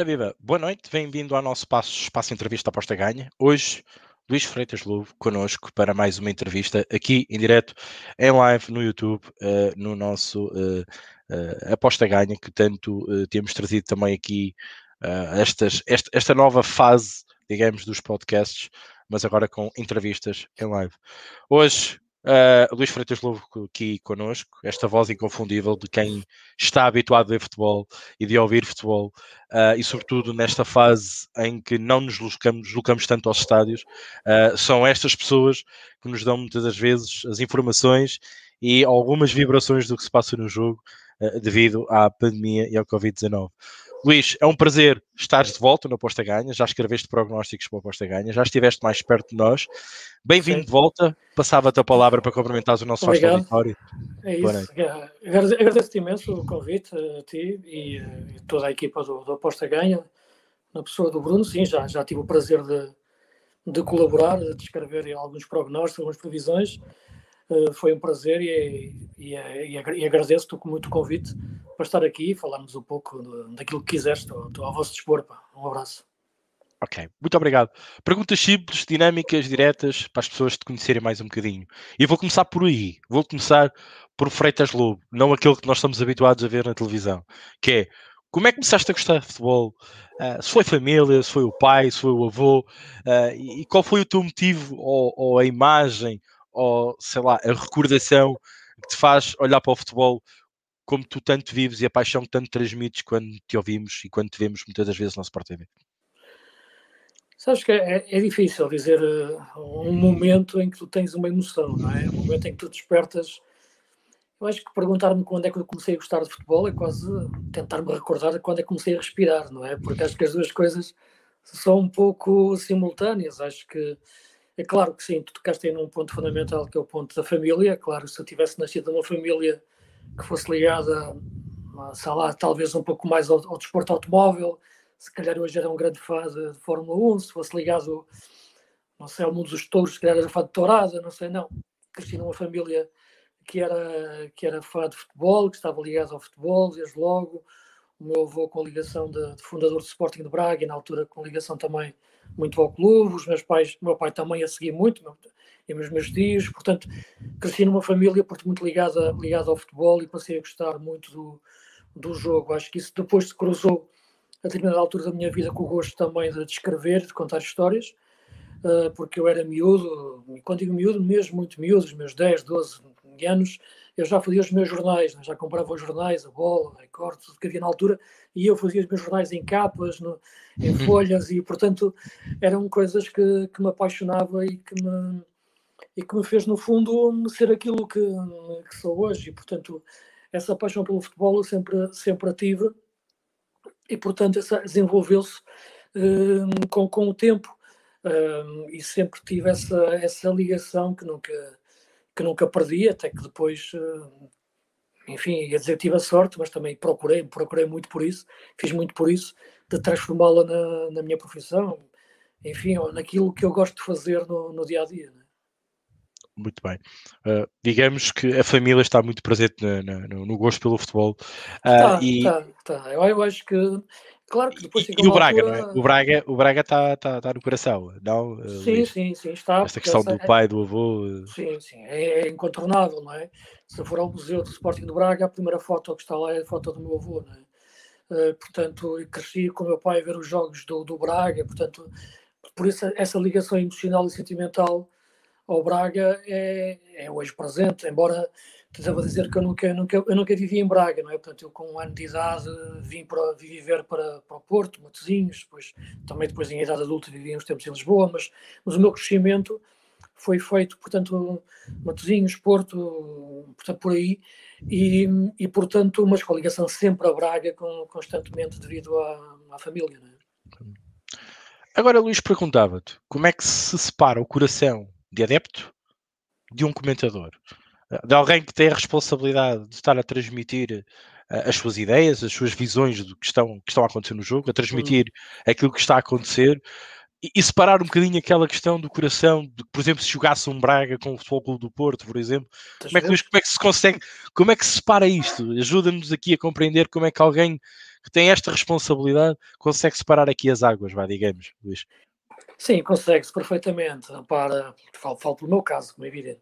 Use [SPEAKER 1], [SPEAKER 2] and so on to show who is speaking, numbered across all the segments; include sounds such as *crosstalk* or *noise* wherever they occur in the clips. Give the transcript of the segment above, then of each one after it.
[SPEAKER 1] Ora viva, boa noite, bem-vindo ao nosso espaço, espaço Entrevista Aposta Ganha. Hoje, Luís Freitas Lobo connosco para mais uma entrevista aqui em direto, em live no YouTube, uh, no nosso uh, uh, Aposta Ganha, que tanto temos trazido também aqui estas, esta, esta nova fase, digamos, dos podcasts, mas agora com entrevistas em live. Hoje Uh, Luís Freitas Lobo aqui connosco, esta voz inconfundível de quem está habituado a futebol e de ouvir futebol, uh, e sobretudo nesta fase em que não nos deslocamos tanto aos estádios, uh, são estas pessoas que nos dão muitas das vezes as informações e algumas vibrações do que se passa no jogo devido à pandemia e ao Covid-19. Luís, é um prazer estares de volta no Aposta Ganha. Já escreveste prognósticos para o Aposta Ganha, já estiveste mais perto de nós. Bem-vindo de volta. Passava-te a palavra para cumprimentares o nosso host auditório.
[SPEAKER 2] É isso. Agradeço-te imenso o convite a ti e a toda a equipa do, do Aposta Ganha. Na pessoa do Bruno, sim, já, já tive o prazer de, de colaborar, de escrever alguns prognósticos, algumas previsões. Uh, foi um prazer e, e, e, e agradeço-te muito o convite para estar aqui e falarmos um pouco daquilo que quiseres. Estou, estou ao vosso dispor. Pá. Um abraço.
[SPEAKER 1] Ok, muito obrigado. Perguntas simples, dinâmicas, diretas, para as pessoas te conhecerem mais um bocadinho. E vou começar por aí. Vou começar por Freitas Lobo, não aquele que nós estamos habituados a ver na televisão, que é como é que começaste a gostar de futebol? Uh, se foi família, se foi o pai, se foi o avô, uh, e, e, qual foi o teu motivo, ou, ou, a imagem, ou sei lá, a recordação que te faz olhar para o futebol como tu tanto vives e a paixão que tanto transmites quando te ouvimos e quando te vemos muitas das vezes no Sport TV?
[SPEAKER 2] Sabes que é, é difícil dizer uh, um momento em que tu tens uma emoção, não é? Um momento em que tu despertas. Eu acho que perguntar-me quando é que eu comecei a gostar de futebol é quase tentar-me recordar quando é que comecei a respirar, não é? Porque acho que as duas coisas são um pouco simultâneas. Acho que é claro que sim, tu tocaste aí num ponto fundamental que é o ponto da família. Claro, se eu tivesse nascido numa família que fosse ligada, sei lá, talvez um pouco mais ao, ao desporto automóvel. Se calhar hoje era um grande fã de, de, Fórmula 1, se fosse ligado, não sei, ao mundo dos touros, se calhar era fã de tourada, não sei, não. Cresci numa família que era, que era fã de futebol, que estava ligado ao futebol desde logo. O meu avô com ligação de, de fundador do Sporting de Braga e na altura com ligação também muito ao clube. Os meus pais, meu pai também a seguir muito, e os meus tios, portanto, cresci numa família muito ligada, ligada ao futebol e passei a gostar muito do, do jogo. Acho que isso depois se cruzou a determinada altura da minha vida com o gosto também de escrever, de contar histórias, uh, porque eu era miúdo, quando digo miúdo, mesmo muito miúdo, os meus 10, 12 anos, eu já fazia os meus jornais, né? já comprava os jornais, a bola, a recorte, tudo que havia na altura, e eu fazia os meus jornais em capas, no, em uhum. folhas, e portanto eram coisas que, que me apaixonava e que me, e que me fez, no fundo, ser aquilo que, que sou hoje. E, portanto, essa paixão pelo futebol eu sempre, sempre a tive e, portanto, desenvolveu-se um, com, com o tempo um, e sempre tive essa, essa ligação que nunca, que nunca perdi, até que depois, hum, enfim, ia dizer que tive a sorte, mas também procurei, procurei muito por isso, fiz muito por isso, de transformá-la na, na minha profissão, enfim, naquilo que eu gosto de fazer no, no dia a dia. Né?
[SPEAKER 1] Muito bem. Uh, digamos que a família está muito presente no, no, no gosto pelo futebol.
[SPEAKER 2] Uh, está, e... está, está. Eu, eu, acho que. Claro que depois
[SPEAKER 1] e, e o Braga, altura... não é? O Braga, o Braga está, está, está no coração, não?
[SPEAKER 2] Sim, sim, sim, está.
[SPEAKER 1] Esta questão essa, do pai, do avô.
[SPEAKER 2] Sim, sim, é, é, incontornável, não é? Se for ao Museu do Sporting do Braga, a primeira foto que está lá é a foto do meu avô, não é? Uh, portanto, cresci com o meu pai a ver os jogos do, do Braga, portanto, por isso essa ligação emocional e sentimental ao Braga é, é hoje presente, embora estava a dizer que eu nunca, nunca, eu nunca vivi em Braga, não é? Portanto, eu com um ano de idade vim para vim viver para, para o Porto, Matosinhos, depois, também depois em idade adulta vivi uns tempos em Lisboa, mas, mas o meu crescimento foi feito, portanto, Matosinhos, Porto, portanto, por aí, e, e portanto, mas com ligação sempre a Braga, com, constantemente devido à, à família, é?
[SPEAKER 1] Agora, Luís, perguntava-te, como é que se separa o coração de adepto de um comentador, de alguém que tem a responsabilidade de estar a transmitir uh, as suas ideias, as suas visões do que estão, que estão a acontecer no jogo, a transmitir uhum. aquilo que está a acontecer e, e, separar um bocadinho aquela questão do coração, de, por exemplo, se jogasse um Braga com o Futebol Clube do Porto, por exemplo, como é, que, como é que se consegue, como é que se separa isto? Ajuda-nos aqui a compreender como é que alguém que tem esta responsabilidade consegue separar aqui as águas, vai, digamos, Luís?
[SPEAKER 2] Sim, consegue-se perfeitamente. Para, falo, falo pelo meu caso, como é evidente.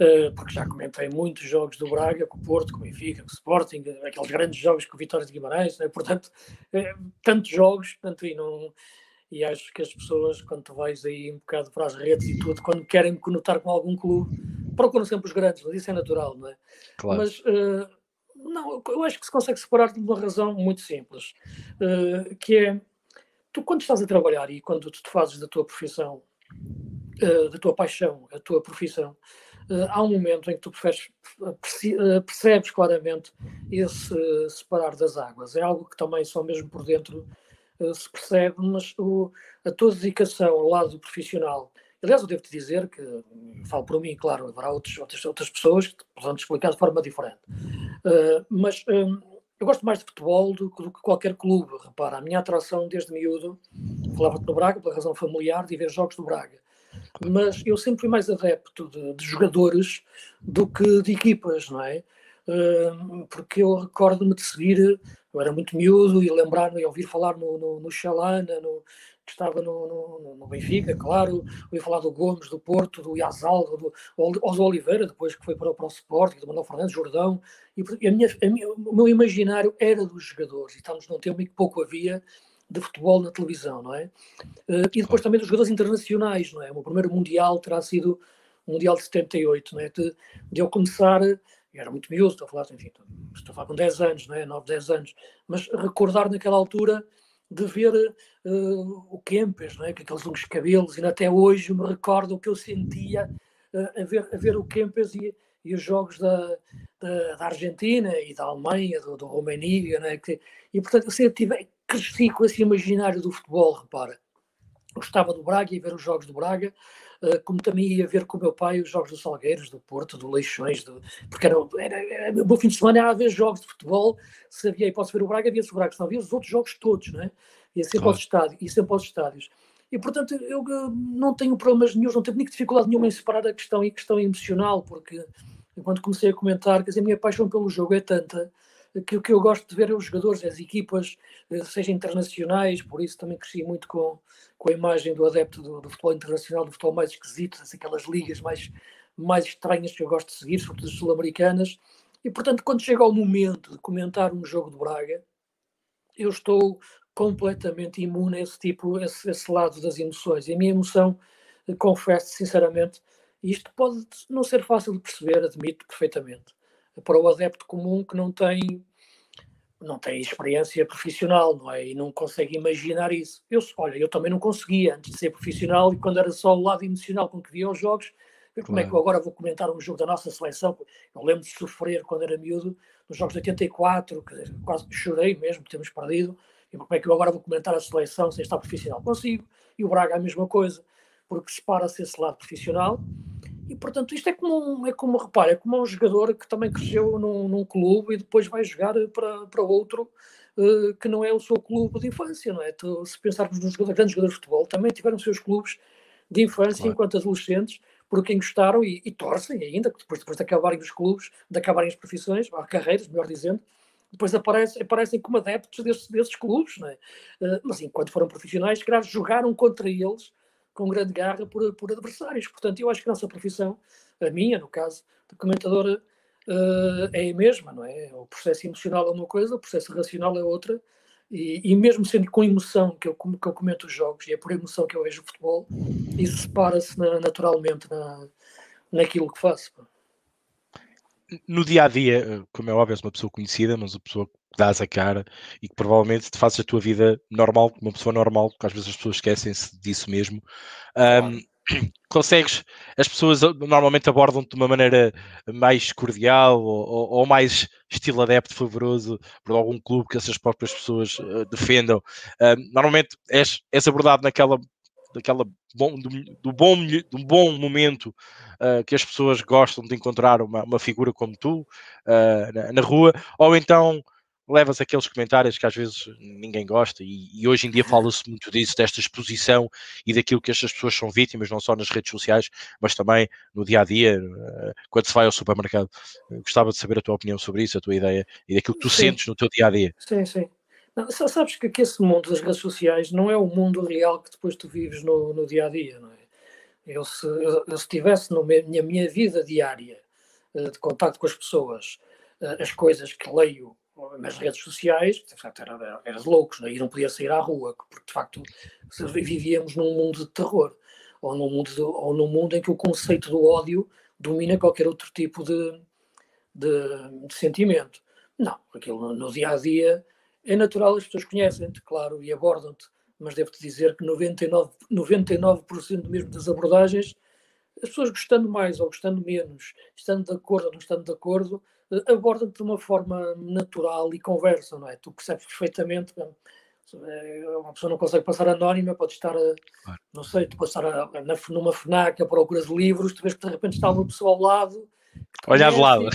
[SPEAKER 2] Uh, porque já comentei muitos jogos do Braga, com o Porto, com o Benfica, com o Sporting, aqueles grandes jogos com o Vitória de Guimarães, né? portanto, uh, tantos jogos, portanto, e, não, e acho que as pessoas, quando tu vais aí um bocado para as redes e tudo, quando querem conotar com algum clube, procuram sempre os grandes, mas isso é natural, não é? Claro. Mas, uh, não, eu acho que se consegue separar de uma razão muito simples, que é tu quando estás a trabalhar e quando tu fazes da tua profissão, uh, da tua paixão, a tua profissão, uh, há um momento em que tu eh, percebes claramente esse separar das águas. É algo que também só mesmo por dentro se percebe, mas o, a tua dedicação ao lado profissional. Aliás, eu devo-te dizer que, falo por mim, claro, haverá outros, outras, outras pessoas que te poderão explicar de forma diferente. mas eu gosto mais de futebol do, do, que qualquer clube. Repara, a minha atração desde miúdo, falava-te no Braga, pela razão familiar, de ver jogos do Braga. Mas eu sempre fui mais adepto de, de jogadores do que de equipas, não é? Uh, porque eu recordo-me de seguir, eu era muito miúdo e lembrar-me e ouvir falar no, no, no Xalana, no, que estava no, no, no, Benfica, claro, ouvi falar do Gomes, do Porto, do Iazal, do, do Oliveira, depois que foi para, para o Sporting, do Manuel Fernandes, Jordão, e a minha, a minha, o meu imaginário era dos jogadores, e estamos num tempo em que pouco havia de futebol na televisão, não é? Uh, e depois também dos jogadores internacionais, não é? O meu primeiro Mundial terá sido o Mundial de 78, não é? De, de eu começar, eu era muito miúdo, estou a falar, enfim, estou a falar com 10 anos, não é? 9, 10 anos, mas recordar naquela altura de ver uh, o Kempes, não é? com aqueles longos cabelos, e até hoje me recordo o que eu sentia uh, a, ver, a ver o Kempes e, e os jogos da, da, da, Argentina e da Alemanha, do, do Romania, é? e portanto eu sempre tive, cresci com esse imaginário do futebol, repara. Gostava do Braga e ver os jogos do Braga, uh, como também ia ver com o meu pai os jogos do Salgueiros, do Porto, do Leixões, do, porque era, era, era, o meu fim de semana era a ver jogos de futebol, se havia posso ver o Braga, havia-se o Braga, se não havia os outros jogos todos, não é? Ia sempre claro. aos estádios, ia sempre aos estádios. E, portanto, eu uh, não tenho problemas nenhum, não tenho nem dificuldade nenhuma em separar a questão e a questão emocional, porque quando comecei a comentar, quer dizer, a minha paixão pelo jogo é tanta que o que eu gosto de ver é os jogadores, as equipas, eh, seja internacionais, por isso também cresci muito com, com a imagem do adepto do, do futebol internacional, do futebol mais esquisito, aquelas ligas mais, mais estranhas que eu gosto de seguir, sobretudo as sul-americanas. E, portanto, quando chega ao momento de comentar um jogo de Braga, eu estou completamente imune a esse tipo, esse, esse lado das emoções. E a minha emoção, eh, confesso sinceramente, isto pode não ser fácil de perceber, admito perfeitamente, para o adepto comum que não tem não tem experiência profissional, não é? E não consegue imaginar isso. Eu, olha, eu também não conseguia antes de ser profissional e quando era só o lado emocional com que via os jogos, claro. como é que eu agora vou comentar um jogo da nossa seleção? Eu lembro de sofrer quando era miúdo, nos jogos de 84, que quase chorei mesmo, temos perdido, e como é que eu agora vou comentar a seleção sem estar profissional? Consigo. E o Braga a mesma coisa, porque separa-se esse lado profissional e portanto isto é como, um, é como repara, é como um jogador que também cresceu num, num clube e depois vai jogar para, para outro uh, que não é o seu clube de infância, não é? Tu, se pensarmos nos jogadores, grandes jogadores de futebol, também tiveram seus clubes de infância claro. enquanto adolescentes, por quem gostaram e, e torcem ainda, depois, depois de acabarem os clubes, de acabarem as profissões, ou carreiras, melhor dizendo, depois aparecem, aparecem como adeptos desses, desses clubes, não é? Uh, mas enquanto foram profissionais, calhar jogaram contra eles com grande garra por, por adversários. Portanto, eu acho que a nossa profissão, a minha, no caso, de comentadora, uh, é a mesma, não é? O processo emocional é uma coisa, o processo racional é outra, e, e mesmo sendo com emoção que eu, que eu comento os jogos, e é por emoção que eu vejo o futebol, isso separa-se na, naturalmente na, naquilo que faço.
[SPEAKER 1] No dia a dia, como é óbvio, és uma pessoa conhecida, mas uma pessoa dás a cara e que provavelmente te fazes a tua vida normal, como uma pessoa normal, porque às vezes as pessoas esquecem-se disso mesmo. Um, *clears throat* consegues, as pessoas normalmente abordam-te de uma maneira mais cordial ou, ou, mais estilo adepto favoroso por algum clube que essas próprias pessoas uh, defendam. Uh, normalmente és, és abordado naquela daquela bom, do, do, bom, do bom momento uh, que as pessoas gostam de encontrar uma, uma figura como tu uh, na, na, rua, ou então levas aqueles comentários que às vezes ninguém gosta, e, e hoje em dia fala-se muito disso, desta exposição e daquilo que estas pessoas são vítimas, não só nas redes sociais, mas também no dia a dia, eh, quando se vai ao supermercado. Gostava de saber a tua opinião sobre isso, a tua ideia e daquilo que tu sim. sentes no teu dia a dia.
[SPEAKER 2] Sim, sim. Não, sabes que, que esse mundo das redes sociais não é o mundo real que depois tu vives no, no dia a dia, não é? Eu, se, eu, eu, se tivesse na minha, minha vida diária uh, de contato com as pessoas, as coisas que leio nas redes sociais, era, era de loucos, não é? e não podia sair à rua, porque de facto vivíamos num mundo de terror, ou num mundo, de, ou num mundo em que o conceito do ódio domina qualquer outro tipo de, de, de sentimento. Não, aquilo no, no, dia a dia é natural, as pessoas conhecem-te, claro, e abordam-te, mas devo-te dizer que 99%, 99 mesmo das abordagens, as pessoas gostando mais ou gostando menos, estando de acordo ou não estando de acordo, abordam-te de uma forma natural e conversam, não é? Tu percebes perfeitamente. Eh, uma pessoa não consegue passar anónima, pode estar, a, não sei, tu a, na, numa FNAC a procurar livros, tu vês que de repente está uma pessoa ao lado
[SPEAKER 1] Olhar de lado.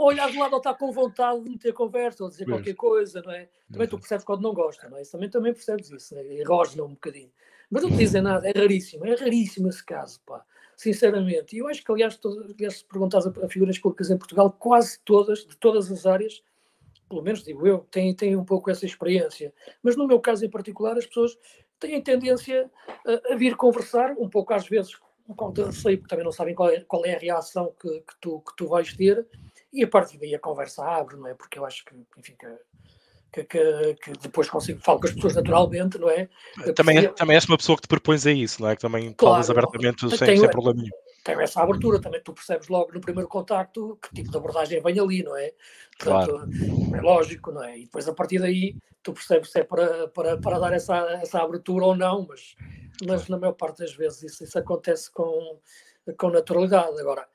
[SPEAKER 2] Olhar de lado ou estar com vontade de meter conversa ou dizer qualquer coisa, não é? Também tu percebes quando não gosta, não é? Também, também percebes isso, né? e um bocadinho. Mas não te dizem nada, é raríssimo, é raríssimo esse caso, pá, sinceramente. E eu acho que, aliás, aliás se perguntares a, a figuras públicas em Portugal, quase todas, de todas as áreas, pelo menos digo eu, têm, têm um pouco essa experiência. Mas no meu caso em particular, as pessoas têm tendência a, a vir conversar, um pouco às vezes um pouco de receio, porque também não sabem qual é, qual é a reação que, que, tu, que tu vais ter, e a partir daí a conversa abre, não é? Porque eu acho que, enfim, que, que, que, depois consigo falar com as pessoas naturalmente, não é?
[SPEAKER 1] Também, é, também és uma pessoa que te propões a isso, não é? Que também claro, falas abertamente sem, tenho, sem problema nenhum.
[SPEAKER 2] Tem essa abertura, também tu percebes logo no primeiro contacto que tipo de abordagem vem ali, não é? Portanto, claro. é lógico, não é? E depois a partir daí tu percebes se é para, para, para dar essa, essa abertura ou não, mas mas na maior parte das vezes isso, isso acontece com, com naturalidade. Agora,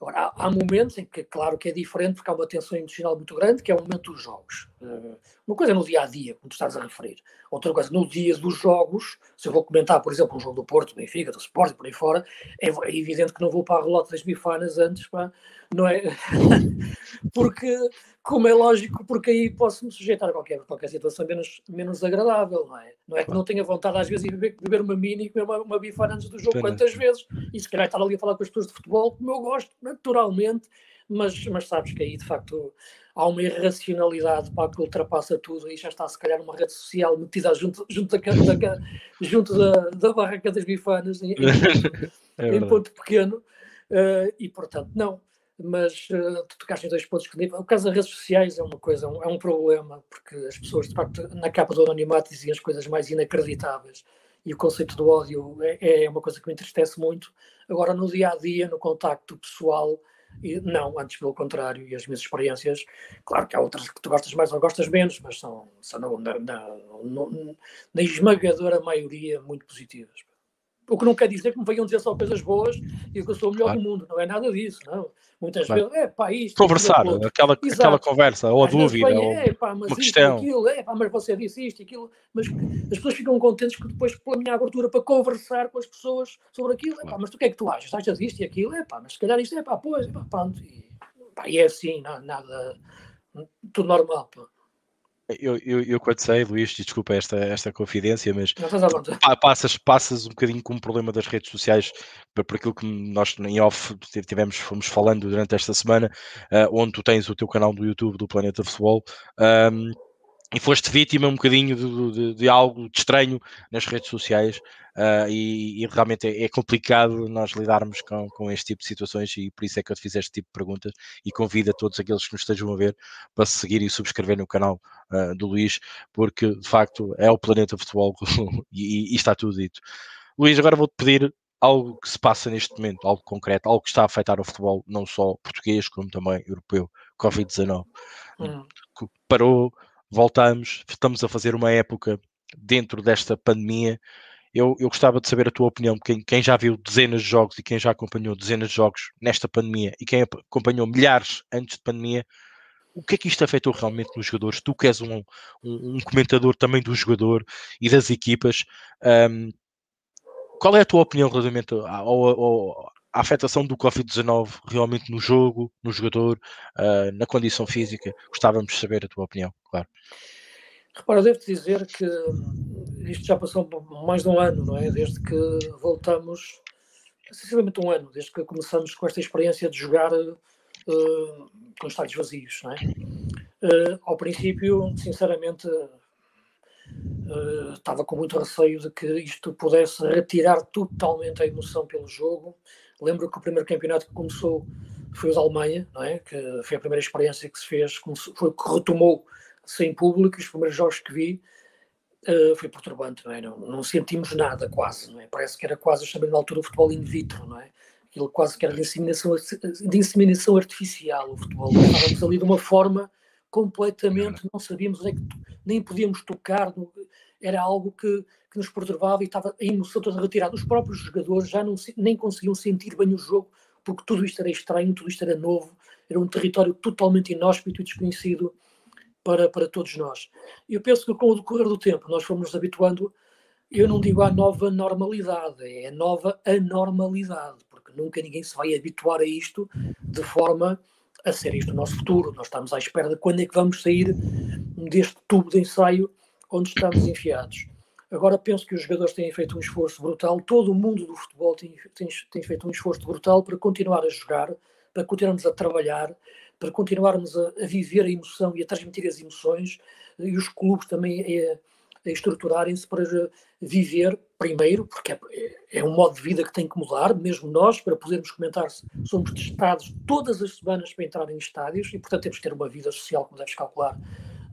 [SPEAKER 2] agora há, há, momentos em que, claro que é diferente, porque há uma tensão emocional muito grande, que é o momento dos jogos. Uh, uma coisa é no dia a dia, como tu estás a referir. Outra coisa, no dia dos jogos, se eu vou comentar, por exemplo, um jogo do Porto, do Benfica, do Sport, por aí fora, é, é, evidente que não vou para a relota das bifanas antes, pá, não é? *laughs* porque como é lógico, porque aí posso me sujeitar a qualquer, qualquer situação menos, menos agradável, não é? Não é que não tenha vontade às vezes de beber, beber uma mini e comer uma, uma bifana antes do jogo, quantas vezes, e se calhar estar ali a falar com as pessoas de futebol, como eu gosto, naturalmente, mas, mas sabes que aí de facto há uma irracionalidade para que ultrapassa tudo e já está se calhar numa rede social metida junto, junto, da, da, junto da, da barraca das bifanas em, *laughs* é em ponto pequeno, uh, e portanto não mas uh, tu tocaste em dois pontos que o caso das redes sociais é uma coisa, é um problema, porque as pessoas, de facto, na capa do anonimato diziam as coisas mais inacreditáveis e o conceito do ódio é, é uma coisa que me entristece muito. Agora, no dia a dia, no contacto pessoal, não, antes pelo contrário, e as minhas experiências, claro que há outras que tu gostas mais ou gostas menos, mas são, são na, na, na, na esmagadora maioria muito positivas. O que não quer dizer que me venham dizer só coisas boas e que eu sou o melhor claro. do mundo, não é nada disso, não. Muitas claro. vezes, é pá, isto.
[SPEAKER 1] Conversar, aquela, aquela conversa, ou a dúvida, ou é, pá,
[SPEAKER 2] mas
[SPEAKER 1] uma questão.
[SPEAKER 2] aquilo, é pá, mas você disse isto, aquilo. Mas as pessoas ficam contentes que depois, pela minha abertura para conversar com as pessoas sobre aquilo, é pá, mas tu o que é que tu achas? Achas isto e aquilo? É pá, mas se calhar isto é pá, pois, é pá, pronto. E, pá, e é assim, nada, nada tudo normal, pá.
[SPEAKER 1] Eu, eu, eu quando sei, Luís, desculpa esta, esta confidência, mas passas, passas um bocadinho com o problema das redes sociais por, por aquilo que nós em off tivemos, fomos falando durante esta semana, uh, onde tu tens o teu canal do YouTube do Planeta Futebol. Um, e foste vítima um bocadinho de, de, de, algo de estranho nas redes sociais uh, e, e, realmente é, é, complicado nós lidarmos com, com este tipo de situações e por isso é que eu te fiz este tipo de perguntas e convido a todos aqueles que nos estejam a ver para seguir e subscrever no canal uh, do Luís, porque de facto é o planeta futebol *laughs* e, e está tudo dito. Luís, agora vou-te pedir algo que se passa neste momento, algo concreto, algo que está a afetar o futebol, não só português, como também europeu, Covid-19. Hum. Parou, voltamos, estamos a fazer uma época dentro desta pandemia. Eu, eu gostava de saber a tua opinião, quem, quem já viu dezenas de jogos e quem já acompanhou dezenas de jogos nesta pandemia e quem acompanhou milhares antes de pandemia, o que é que isto afetou realmente nos jogadores? Tu que és um, um, um comentador também do jogador e das equipas, um, qual é a tua opinião relativamente ao, ao, à afetação do Covid-19 realmente no jogo, no jogador, uh, na condição física. Gostávamos de saber a tua opinião, claro.
[SPEAKER 2] Repara, devo-te dizer que isto já passou mais de um ano, não é? Desde que voltamos, sensivelmente um ano, desde que começamos com esta experiência de jogar uh, com estádios vazios, não é? Uh, ao princípio, sinceramente, uh, estava com muito receio de que isto pudesse retirar totalmente a emoção pelo jogo. Lembro que o primeiro campeonato que começou foi o da Alemanha, não é? que foi a primeira experiência que se fez, foi que retomou sem público, os primeiros jogos que vi uh, foi perturbante, não é? Não, não, sentimos nada quase, não é? Parece que era quase, chamei na altura, o futebol in vitro, não é? Aquilo quase que era de inseminação, de inseminação artificial, o futebol. Estávamos ali de uma forma completamente, não sabíamos onde é que, nem podíamos tocar, era algo que, que nos perturbava e estava a emoção toda retirada. Os próprios jogadores já não, nem conseguiam sentir bem o jogo, porque tudo isto era estranho, tudo isto era novo, era um território totalmente inóspito e desconhecido para, para todos nós. Eu penso que com o decorrer do tempo nós fomos nos habituando, eu não digo à nova normalidade, é a nova anormalidade, porque nunca ninguém se vai habituar a isto de forma a ser isto o nosso futuro. Nós estamos à espera de quando é que vamos sair deste tubo de ensaio onde estamos enfiados. Agora penso que os jogadores têm feito um esforço brutal, todo o mundo do futebol tem, tem, tem feito um esforço brutal para continuar a jogar, para continuarmos a trabalhar, para continuarmos a, a, viver a emoção e a transmitir as emoções, e os clubes também a, a estruturarem-se para viver primeiro, porque é, é, um modo de vida que tem que mudar, mesmo nós, para podermos comentar somos testados todas as semanas para entrar em estádios e, portanto, temos que ter uma vida social, como deves calcular,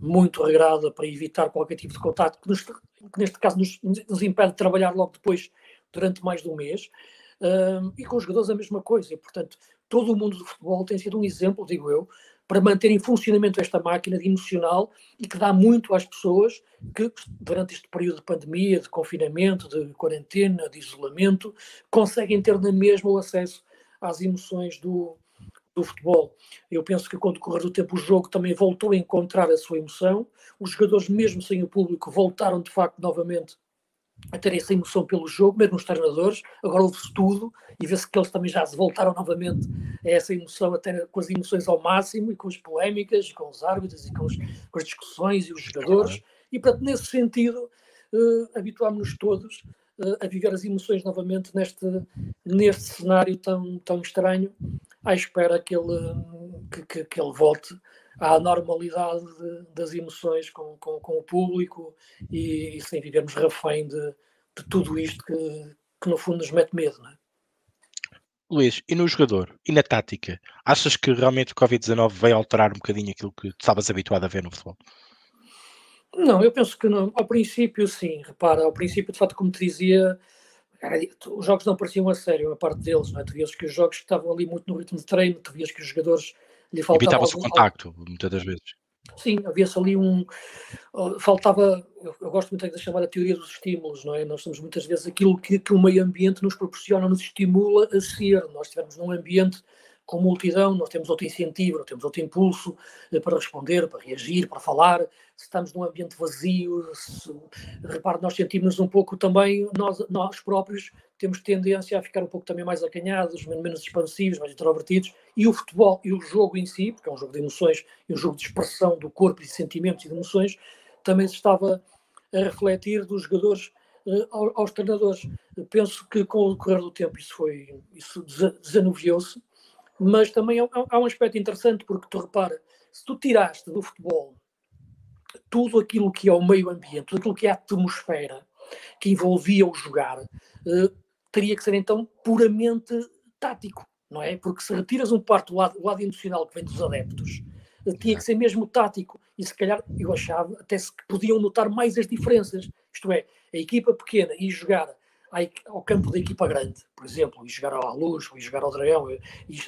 [SPEAKER 2] muito regrada para evitar qualquer tipo de contato, que, nos, que neste caso nos, nos, impede de trabalhar logo depois, durante mais de um mês. E com os jogadores a mesma coisa, e, portanto, todo o mundo do futebol tem sido um exemplo, digo eu, para manter em funcionamento esta máquina de emocional e que dá muito às pessoas que, durante este período de pandemia, de confinamento, de quarentena, de isolamento, conseguem ter na mesma o acesso às emoções do, do futebol. Eu penso que, com o decorrer do tempo, o jogo também voltou a encontrar a sua emoção. Os jogadores, mesmo sem o público, voltaram de facto novamente a ter essa emoção pelo jogo, mesmo os treinadores. Agora ouve-se tudo e vê-se que eles também já se voltaram novamente a essa emoção, até com as emoções ao máximo e com as polémicas, com os árbitros e com, os, com as discussões e os jogadores. E, portanto, nesse sentido, uh, habituámos-nos todos a viver as emoções novamente neste, neste cenário tão, tão estranho, à espera que ele, que, que, que ele volte à normalidade de, das emoções com, com, com, o público e, e sem vivermos refém de, de tudo isto que, que, no fundo nos mete medo. É?
[SPEAKER 1] Luís, e no jogador? E na tática? Achas que realmente o Covid-19 veio alterar um bocadinho aquilo que estavas habituado a ver no futebol?
[SPEAKER 2] Não, eu penso que não. Ao princípio, sim. Repara, ao princípio, de facto, como te dizia, os jogos não pareciam a sério, a parte deles. Não é? Tu vias que os jogos estavam ali muito no ritmo de treino, tu vias que os jogadores
[SPEAKER 1] lhe faltava. Evitava-se o contacto, muitas das vezes.
[SPEAKER 2] Sim, havia-se ali um. Faltava. Eu, eu, gosto muito de chamar a teoria dos estímulos, não é? Nós somos muitas vezes aquilo que, que o meio ambiente nos proporciona, nos estimula a ser. Nós estivermos num ambiente com multidão, nós temos outro incentivo, nós temos outro impulso eh, para responder, para reagir, para falar. Se estamos num ambiente vazio, se, repare, nós sentimos um pouco também, nós, nós próprios temos tendência a ficar um pouco também mais acanhados, menos expansivos, mais introvertidos, e o futebol e o jogo em si, porque é um jogo de emoções e um jogo de expressão do corpo e de sentimentos e de emoções, também se estava a refletir dos jogadores uh, aos treinadores. Penso que com o decorrer do tempo isso foi, isso desanuviou-se, mas também há, há um aspecto interessante, porque tu repara, se tu tiraste do futebol tudo aquilo que é o meio ambiente, tudo aquilo que é a atmosfera que envolvia o jogar, uh, teria que ser então puramente tático, não é? Porque se retiras um parte do lado, do lado emocional que vem dos adeptos, uh, tinha que ser mesmo tático. E se calhar eu achava até se podiam notar mais as diferenças. Isto é, a equipa pequena e jogar ao campo da equipa grande, por exemplo, e jogar à luz, e jogar ao dragão, e,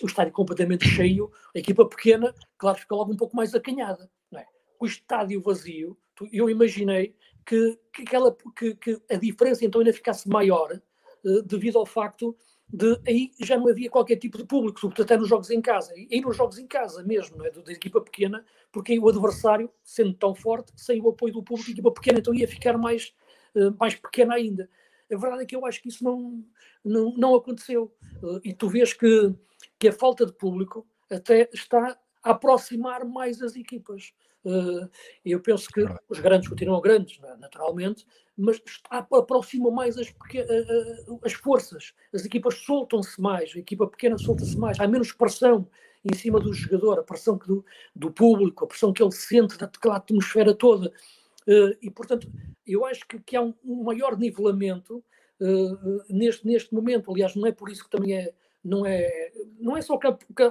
[SPEAKER 2] o estádio completamente cheio, a equipa pequena, claro, fica logo um pouco mais acanhada. Não é? O estádio vazio, eu imaginei que, que, aquela, que, que a diferença então ainda ficasse maior uh, devido ao facto de aí já não havia qualquer tipo de público, sobretudo até nos jogos em casa, e nos jogos em casa mesmo, não é? da equipa pequena, porque o adversário, sendo tão forte, sem o apoio do público, a equipa pequena então ia ficar mais, uh, mais pequena ainda. A verdade é que eu acho que isso não, não, não aconteceu. Uh, e tu vês que, que a falta de público até está a aproximar mais as equipas. Uh, eu penso que os grandes continuam grandes, naturalmente, mas aproxima mais as, as forças. As equipas soltam-se mais, a equipa pequena solta-se mais, há menos pressão em cima do jogador, a pressão que do, do público, a pressão que ele sente daquela atmosfera toda. Uh, e, portanto, eu acho que, que há um, um maior nivelamento uh, neste, neste momento. Aliás, não é por isso que também é. Não é, não é só o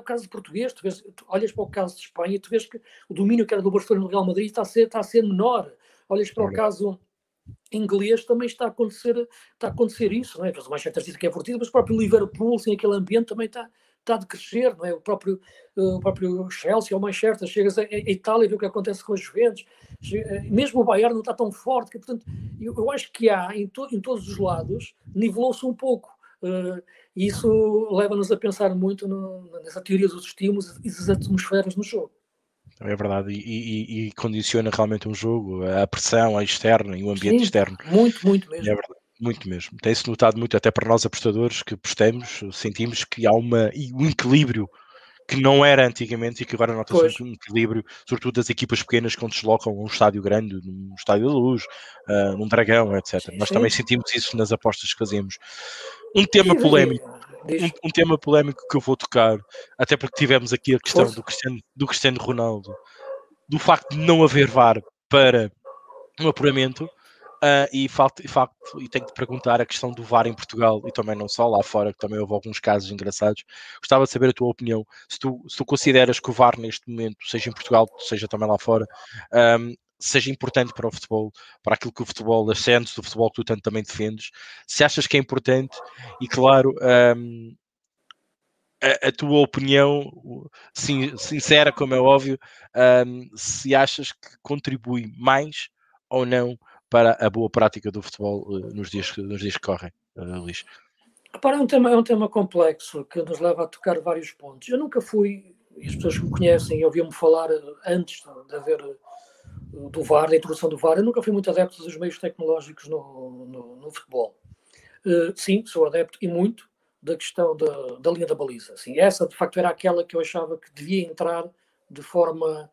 [SPEAKER 2] caso português, tu, vês, tu olhas para o caso de Espanha e tu vês que o domínio que era do Barcelona no Real Madrid está a ser, está a ser menor. Olhas para o caso inglês também está a acontecer, está a acontecer isso, não é? O Manchester City que é fortido, mas o próprio Liverpool, sem aquele ambiente, também está, está a decrescer, não é? O próprio, uh, o próprio Chelsea ou Manchester, chegas a, a Itália e vê o que acontece com os Juventus, eh, mesmo o Bayern não está tão forte, que, portanto, eu, eu acho que há em, to, em todos os lados, nivelou-se um pouco. Uh, e isso leva-nos a pensar muito no, nessa teoria dos estímulos e das atmosferas no jogo.
[SPEAKER 1] É verdade, e, e, e, condiciona realmente um jogo, a pressão a externa e o ambiente Sim, externo.
[SPEAKER 2] Muito, muito mesmo.
[SPEAKER 1] É verdade, muito mesmo. Tem-se notado muito, até para nós apostadores que apostamos, sentimos que há uma, um equilíbrio que não era antigamente e que agora nota-se um equilíbrio, sobretudo das equipas pequenas quando deslocam um estádio grande, num estádio da luz, uh, num dragão, etc. Sim, Nós sim. também sentimos isso nas apostas que fazemos. Um tema polémico um, um, tema polémico que eu vou tocar, até porque tivemos aqui a questão do Cristiano, do Cristiano Ronaldo, do facto de não haver VAR para um apuramento. Uh, e, facto, e, e tenho te perguntar a questão do VAR em Portugal e também não só lá fora, que também houve alguns casos engraçados. Gostava de saber a tua opinião. Se tu, se tu consideras que o VAR neste momento, seja em Portugal, seja também lá fora, um, seja importante para o futebol, para aquilo que o futebol ascende, do futebol que tu tanto também defendes, se achas que é importante e claro, um, a, a, tua opinião sincera, como é óbvio, um, se achas que contribui mais ou não para a boa prática do futebol uh, nos, dias, nos dias que correm, uh, Luís?
[SPEAKER 2] Repara, é um, tema, é um tema complexo que nos leva a tocar vários pontos. Eu nunca fui, e as pessoas que me conhecem ouviam-me falar antes de haver do VAR, da introdução do VAR. Eu nunca fui muito adepto dos meios tecnológicos no, no, no futebol. Uh, sim, sou adepto e muito da questão da, da linha da baliza. Sim, essa de facto era aquela que eu achava que devia entrar de forma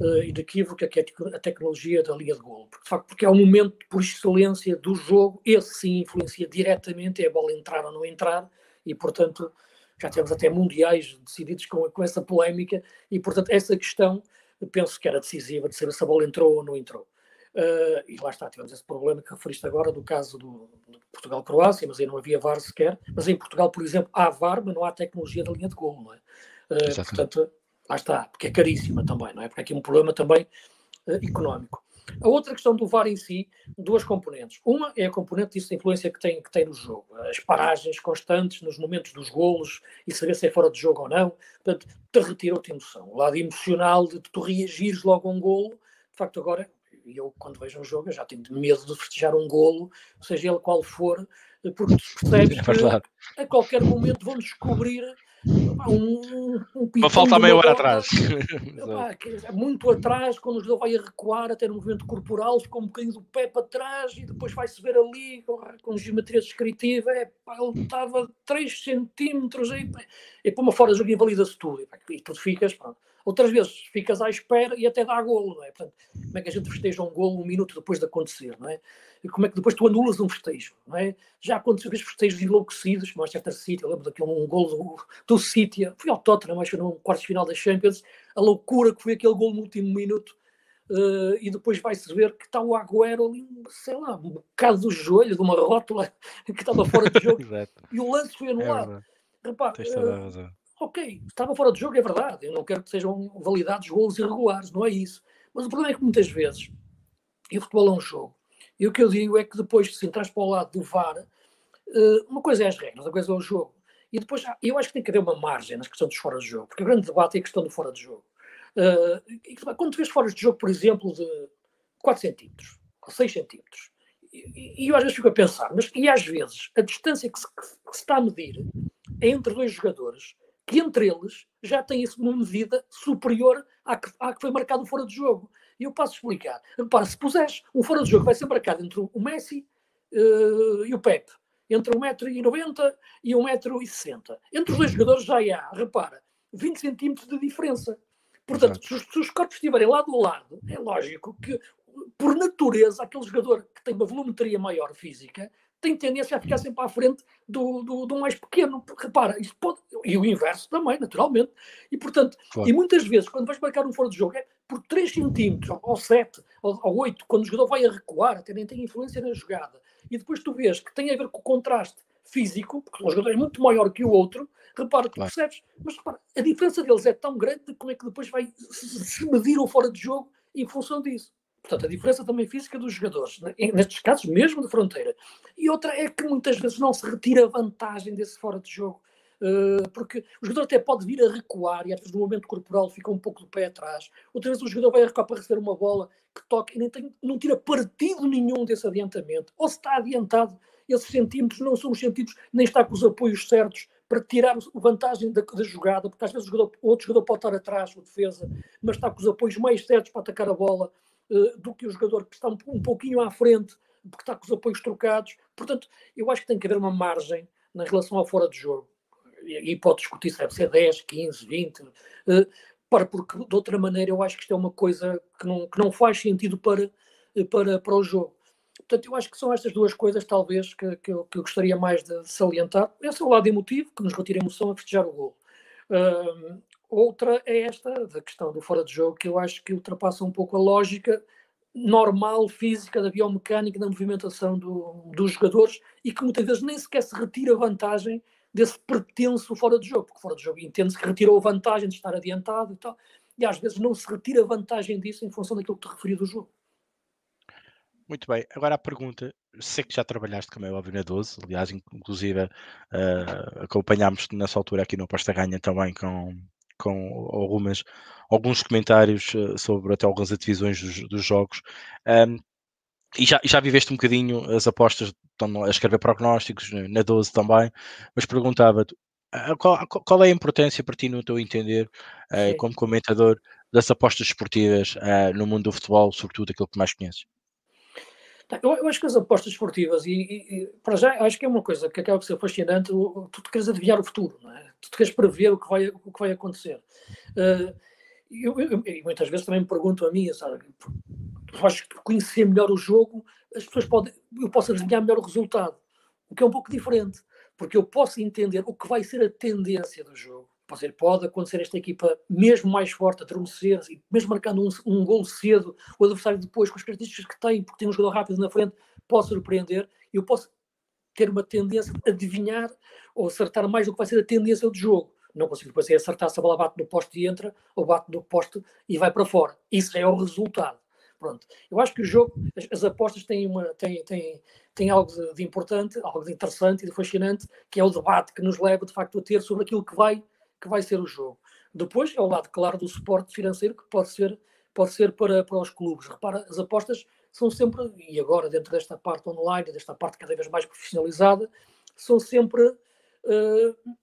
[SPEAKER 2] uh, inequívoca, que é a tecnologia da linha de golo. Porque, de facto, porque é o momento por excelência do jogo, esse sim influencia diretamente, é a bola entrar ou não entrar, e portanto já temos até mundiais decididos com, com essa polémica, e portanto essa questão penso que era decisiva de saber se a bola entrou ou não entrou. Uh, e lá está, tivemos esse problema que referiste agora do caso do, do Portugal-Croácia, mas aí não havia VAR sequer. Mas em Portugal, por exemplo, há VAR, mas não há tecnologia da linha de gol, não é? Uh, portanto, lá está, porque é caríssima também, não é? Porque é aqui um problema também uh, económico. A outra questão do VAR em si, duas componentes. Uma é a componente disso, da influência que tem, que tem no jogo. As paragens constantes nos momentos dos golos e saber se é fora de jogo ou não. Portanto, te retira outra emoção. O lado emocional de tu reagires logo a um golo. De facto, agora, eu quando vejo um jogo, eu já tenho medo de festejar um golo, seja ele qual for, porque tu percebes é que a qualquer momento vão descobrir um, um
[SPEAKER 1] Uma falta meia hora atrás. *laughs*
[SPEAKER 2] muito atrás, quando o jogador vai a recuar, até no movimento corporal, ficou um bocadinho do pé para trás e depois vai-se ver ali com, com geometria descritiva. É, pá, ele estava 3 centímetros e, e para uma fora de jogo invalida-se tudo. E, e tu ficas, pronto. Outras vezes ficas à espera e até dá golo, não é? Portanto, como é que a gente festeja um golo um minuto depois de acontecer, não é? E como é que depois tu anulas um festejo, não é? Já aconteceu vezes festejos enlouquecidos, Manchester City, eu lembro daquele um golo do, do City, fui ao Tottenham, acho que no quarto final da Champions, a loucura que foi aquele golo no último minuto, uh, e depois vai-se ver que está o Agüero ali, sei lá, um bocado do joelho, de uma rótula, *laughs* que estava fora de jogo, *laughs* e o lance foi anulado. É Repara, uh, ok, estava fora de jogo, é verdade. Eu não quero que sejam validados golos irregulares, não é isso. Mas o problema é que muitas vezes, e o futebol é um jogo, e o que eu digo é que depois, se entras para o lado do VAR, eh, uma coisa é as regras, outra coisa é o jogo. E depois, eu acho que tem que haver uma margem nas questões dos fora de jogo, porque o grande debate é a questão do fora de jogo. Eh, quando tu vês fora de jogo, por exemplo, de 4 centímetros, ou 6 centímetros, e, e eu às vezes fico a pensar, mas e às vezes a distância que se, que se está a medir é entre dois jogadores que entre eles já tem isso numa medida superior à que, à que foi marcado fora de jogo. E eu passo a explicar. Repara, se puseres um fora de jogo, vai ser marcado entre o Messi uh, e o Pepe, entre 1,90m e 1,60m. Entre os dois jogadores já há, repara, 20 centímetros de diferença. Portanto, se os, se os, corpos estiverem lado a lado, é lógico que, por natureza, aquele jogador que tem uma volumetria maior física tem tendência a ficar sempre à frente do, do, do mais pequeno. Repara, isto pode. E o inverso também, naturalmente. E, portanto, claro. e muitas vezes, quando vais marcar um fora de jogo, é por 3 centímetros, ou 7, ou, ou 8, quando o jogador vai a recuar, até nem tem influência na jogada. E depois tu vês que tem a ver com o contraste físico, porque um jogador é muito maior que o outro, repara, tu claro. percebes, mas repara, a diferença deles é tão grande como é que depois vai se medir o fora de jogo em função disso. Portanto, a diferença também física dos jogadores, né, nestes casos mesmo de fronteira. E outra é que muitas vezes não se retira vantagem desse fora de jogo, eh, porque o jogador até pode vir a recuar e às vezes no momento corporal fica um pouco do pé atrás. Outra vez o jogador vai a recuar para receber uma bola que toca e nem tem, não tira partido nenhum desse adiantamento. Ou se está adiantado, esses centímetros não são os centímetros, nem está com os apoios certos para tirar vantagem da, da, jogada, porque às vezes o, jogador, outro jogador pode estar atrás, o defesa, mas está com os apoios mais certos para atacar a bola do que o jogador que está um, um, pouquinho à frente, porque está com os apoios trocados. Portanto, eu acho que tem que haver uma margem na relação ao fora de jogo. E, e pode discutir se deve ser 10, 15, 20, uh, para, porque de outra maneira eu acho que isto é uma coisa que não, que não faz sentido para, para, para o jogo. Portanto, eu acho que são estas duas coisas, talvez, que, que, eu, que eu gostaria mais de salientar. Esse é o lado emotivo, que nos retira emoção a festejar o gol. Uh, outra é esta, da questão do fora de jogo, que eu acho que ultrapassa um pouco a lógica normal, física, da biomecânica, da movimentação do, dos jogadores e que muitas vezes nem sequer se retira vantagem desse pretenso fora de jogo, porque fora de jogo entende-se que retirou a vantagem de estar adiantado e tal, e às vezes não se retira vantagem disso em função daquilo que te referi do jogo.
[SPEAKER 1] Muito bem, agora a pergunta, sei que já trabalhaste, como é óbvio, na 12, aliás, inclusive uh, acompanhámos nessa altura aqui no Pasta Ganha também com, com algumas, alguns comentários uh, sobre até algumas divisões dos, dos jogos. Um, e já, já viveste um bocadinho as apostas, estão a escrever prognósticos na 12 também, mas perguntava-te qual, qual, é a importância para ti, no teu entender, uh, como comentador, das apostas esportivas no mundo do futebol, sobretudo aquilo que mais conheces?
[SPEAKER 2] Eu, eu, acho que as apostas esportivas, e, e, e, para já, acho que é uma coisa que acaba por ser fascinante, tu, queres adivinhar o futuro, não é? tu queres prever o que vai, o que vai acontecer. Uh, eu, eu, muitas vezes também me pergunto a mim, sabe, tu acho que conhecer melhor o jogo, as pessoas podem, eu posso adivinhar melhor o resultado, o que é um pouco diferente, porque eu posso entender o que vai ser a tendência do jogo. Pode, pode acontecer esta equipa mesmo mais forte, adormecer, mesmo marcando um, um gol cedo, o adversário depois, com as características que tem, porque tem um jogador rápido na frente, pode surpreender. Eu posso ter uma tendência a adivinhar ou acertar mais do que vai ser a tendência do jogo. Não consigo depois acertar se a bola bate no poste e entra, ou bate no poste e vai para fora. Isso é o resultado. Pronto. Eu acho que o jogo, as, as apostas têm, uma, têm, têm, têm algo de, de, importante, algo de interessante e de fascinante, que é o debate que nos leva, de facto, a ter sobre aquilo que vai que vai ser o jogo. Depois é o lado, claro, do suporte financeiro que pode ser, pode ser para, para os clubes. Repara, as apostas são sempre, e agora dentro desta parte online, desta parte cada vez mais profissionalizada, são sempre. Uh,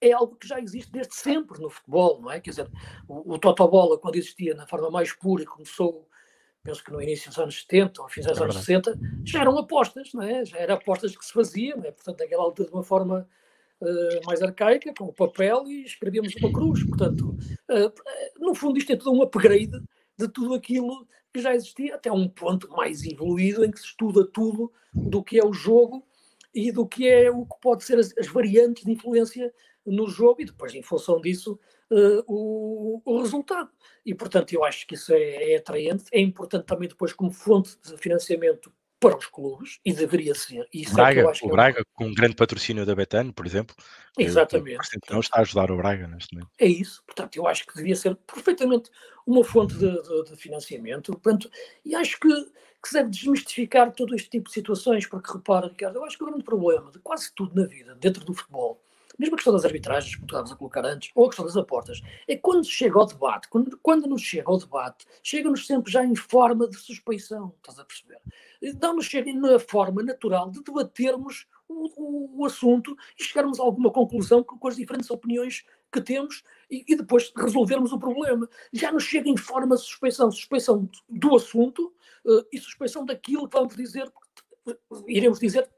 [SPEAKER 2] é algo que já existe desde sempre no futebol, não é? Quer dizer, o, o Totobola, quando existia na forma mais pura, começou, penso que no início dos anos 70 ou fins dos é anos 60, já eram apostas, não é? Já eram apostas que se faziam, é? Portanto, naquela altura, de uma forma uh, mais arcaica, com o papel, e escrevíamos uma cruz. Portanto, uh, no fundo, isto é tudo um upgrade de tudo aquilo que já existia, até um ponto mais evoluído em que se estuda tudo do que é o jogo e do que é o que pode ser as, as variantes de influência no jogo e depois, em função disso, uh, o, o, resultado. E, portanto, eu acho que isso é, é atraente. É importante também depois como fonte de financiamento para os clubes, e deveria ser. E
[SPEAKER 1] isso Braga, é o Braga, é... com um grande patrocínio da Betano, por exemplo.
[SPEAKER 2] Exatamente.
[SPEAKER 1] Não está a ajudar o Braga neste momento.
[SPEAKER 2] É isso. Portanto, eu acho que devia ser perfeitamente uma fonte de, de, de financiamento. Portanto, e acho que, que se deve desmistificar todo este tipo de situações, porque repara, Ricardo, eu acho que o grande problema de quase tudo na vida, dentro do futebol, mesmo a questão das arbitragens, como estávamos a colocar antes, ou a questão das aportas, é quando chega ao debate, quando, quando nos chega ao debate, chega-nos sempre já em forma de suspeição, estás a perceber? Não-nos chega na forma natural de debatermos o, o, o, assunto e chegarmos a alguma conclusão com as diferentes opiniões que temos e, e, depois resolvermos o problema. Já nos chega em forma de suspeição, suspeição do assunto uh, e suspeição daquilo que vamos dizer, iremos dizer,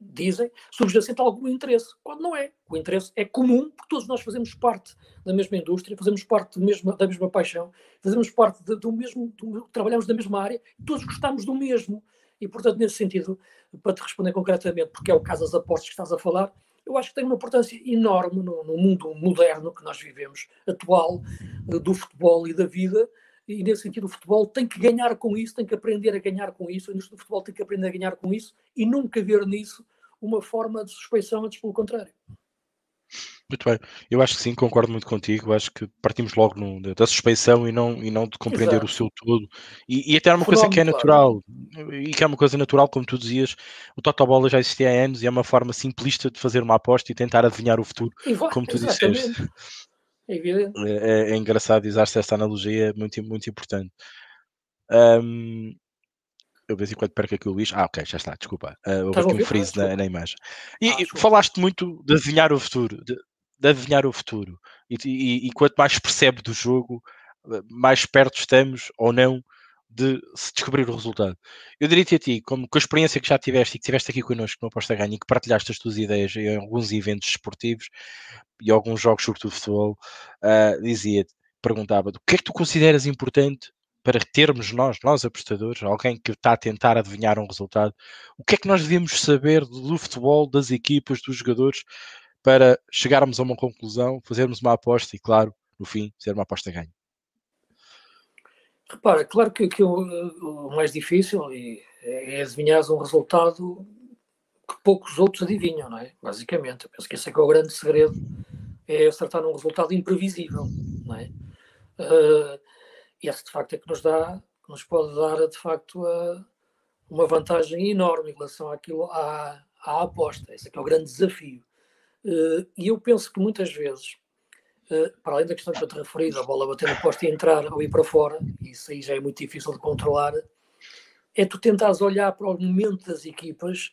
[SPEAKER 2] dizem, subjacente a algum interesse, quando não é. O interesse é comum, porque todos nós fazemos parte da mesma indústria, fazemos parte mesma, da mesma paixão, fazemos parte de, do mesmo, do, trabalhamos na mesma área, todos gostamos do mesmo. E, portanto, nesse sentido, para te responder concretamente, porque é o caso das apostas que estás a falar, eu acho que tem uma importância enorme no, no mundo moderno que nós vivemos, atual, do futebol e da vida, e nesse sentido o futebol tem que ganhar com isso, tem que aprender a ganhar com isso, a indústria do futebol tem que aprender a ganhar com isso e nunca ver nisso uma forma de suspeição, antes pelo contrário.
[SPEAKER 1] Muito bem, eu acho que sim, concordo muito contigo. Acho que partimos logo no, da suspeição e não, e não de compreender Exato. o seu todo. E, e até é uma coisa que é natural, e que é uma coisa natural, como tu dizias, o Totobola já existia há anos e é uma forma simplista de fazer uma aposta e tentar adivinhar o futuro, vai, como tu exatamente. disseste.
[SPEAKER 2] É. É,
[SPEAKER 1] é, é engraçado usar-se esta analogia, muito, muito importante. Um, eu de vez em quando perco aqui o Luís. Ah, ok, já está, desculpa. Uh, houve aqui um freeze na, na, imagem. E, ah, falaste muito de adivinhar o futuro, de, de adivinhar o futuro. E, e, e, quanto mais percebe do jogo, mais perto estamos ou não de se descobrir o resultado. Eu diria-te a ti, como com a experiência que já tiveste e que tiveste aqui connosco no Aposta Ganha e que partilhaste as tuas ideias em alguns eventos esportivos e alguns jogos, sobretudo futebol, uh, dizia-te, perguntava-te, o que é que tu consideras importante para termos nós, nós apostadores, alguém que está a tentar adivinhar um resultado, o que é que nós devemos saber do futebol, das equipas, dos jogadores, para chegarmos a uma conclusão, fazermos uma aposta e, claro, no fim, ser uma aposta ganha?
[SPEAKER 2] Repara, claro que, que o, o, mais difícil é adivinhar um resultado que poucos outros adivinham, não é? Basicamente, eu penso que esse é que é o grande segredo, é acertar num resultado imprevisível, não é? Uh, e esse de facto é que nos dá, nos pode dar de facto a, uma vantagem enorme em relação àquilo, à, à aposta. Esse é que é o grande desafio. Uh, e eu penso que muitas vezes para além da questão que eu te referi, a bola bater na posta e entrar ou ir para fora, isso aí já é muito difícil de controlar, é tu tentares olhar para o momento das equipas,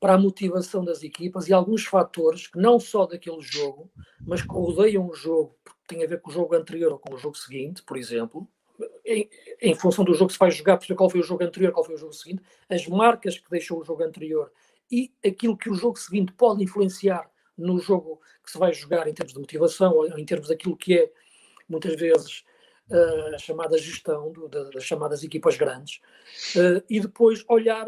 [SPEAKER 2] para a motivação das equipas e alguns fatores que não só daquele jogo, mas que rodeiam o jogo, tem a ver com o jogo anterior ou com o jogo seguinte, por exemplo, em, em, função do jogo que se vai jogar, perceber qual foi o jogo anterior, qual foi o jogo seguinte, as marcas que deixou o jogo anterior e aquilo que o jogo seguinte pode influenciar no jogo que se vai jogar em termos de motivação ou em termos daquilo que é, muitas vezes, uh, a chamada gestão do, das chamadas equipas grandes, uh, e depois olhar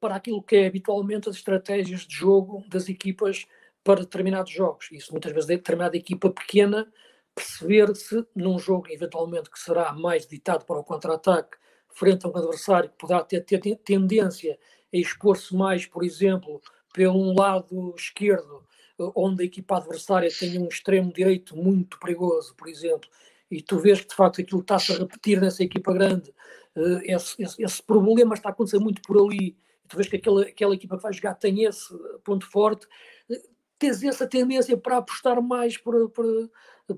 [SPEAKER 2] para aquilo que é habitualmente as estratégias de jogo das equipas para determinados jogos. Isso muitas vezes é determinada equipa pequena perceber se num jogo eventualmente que será mais ditado para o contra-ataque frente a um adversário que poderá ter, ter tendência a expor-se mais, por exemplo, pelo lado esquerdo, eh, onde a equipa adversária tem um extremo direito muito perigoso, por exemplo, e tu vês que de facto aquilo está-se a repetir nessa equipa grande, eh, esse, esse, esse, problema está a acontecer muito por ali, e tu vês que aquela, aquela equipa que vai jogar tem esse ponto forte, eh, tens essa tendência para apostar mais por, por,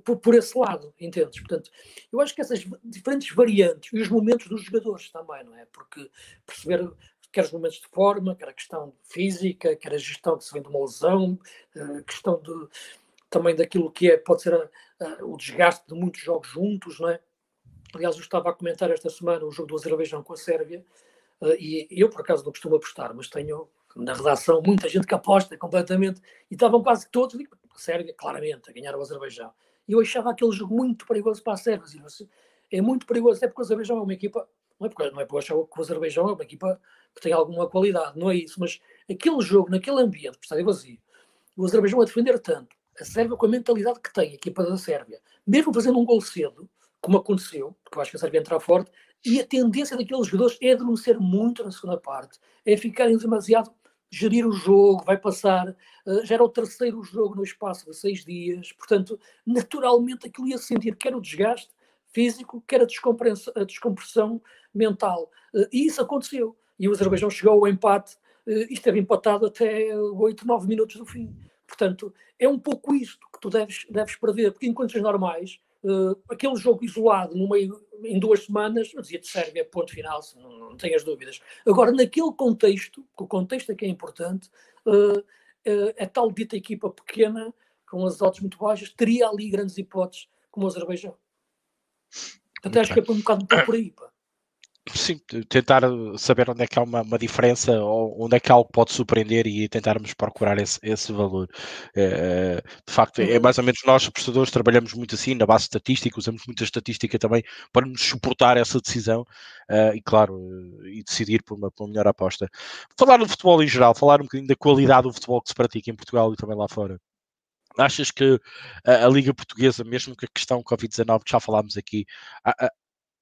[SPEAKER 2] por, por, esse lado, entendes? Portanto, eu acho que essas diferentes variantes e os momentos dos jogadores também, não é? Porque perceber quer os momentos de forma, quer a questão física, quer a gestão que se vem de uma lesão, a questão de, também daquilo que é, pode ser a, a, o desgaste de muitos jogos juntos, não é? Aliás, eu estava a comentar esta semana o jogo do Azerbaijão com a Sérvia, uh, e eu por acaso não costumo apostar, mas tenho na redação muita gente que aposta completamente, e estavam quase todos, a Sérvia, claramente, a ganhar o Azerbaijão. E eu achava aquele jogo muito perigoso para a Sérvia. É muito perigoso, até porque o Azerbaijão é uma equipa não é porque, não é porque eu achava que o Azerbaijão é uma equipa que tem alguma qualidade, não é isso, mas aquele jogo, naquele ambiente, que está vazio, o Azerbaijão a defender tanto, a Sérvia com a mentalidade que tem, a equipa da Sérvia, mesmo fazendo um gol cedo, como aconteceu, porque eu acho que a Sérvia entrar forte, e a tendência daqueles jogadores é adormecer muito na segunda parte, é ficarem demasiado gerir o jogo, vai passar, uh, já era o terceiro jogo no espaço de seis dias, portanto, naturalmente aquilo ia sentir quer o desgaste, físico, quer a descompressão, a descompressão mental. Eh, e isso aconteceu. E o Azerbaijão chegou ao empate eh, e esteve empatado até 8, 9 minutos do fim. Portanto, é um pouco isto que tu deves, deves prever, porque em condições normais, uh, aquele jogo isolado no meio, em duas semanas, eu dizia de Sérvia, ponto final, não, não tenhas dúvidas. Agora, naquele contexto, que o contexto é que é importante, uh, uh, a tal dita equipa pequena, com as odds muito baixas, teria ali grandes hipóteses, como o Azerbaijão. Portanto, acho que é um bocado por aí. Pá.
[SPEAKER 1] Sim, tentar saber onde é que há uma, uma, diferença ou onde é que algo pode surpreender e tentarmos procurar esse, esse valor. É, de facto, é uhum. mais ou menos nós, prestadores, trabalhamos muito assim, na base estatística, usamos muita estatística também para nos suportar essa decisão uh, e, claro, e decidir por uma, por uma melhor aposta. Falar do futebol em geral, falar um bocadinho da qualidade do futebol que se pratica em Portugal e também lá fora. Achas que a, a Liga Portuguesa, mesmo que a questão Covid-19, que já falámos aqui, a,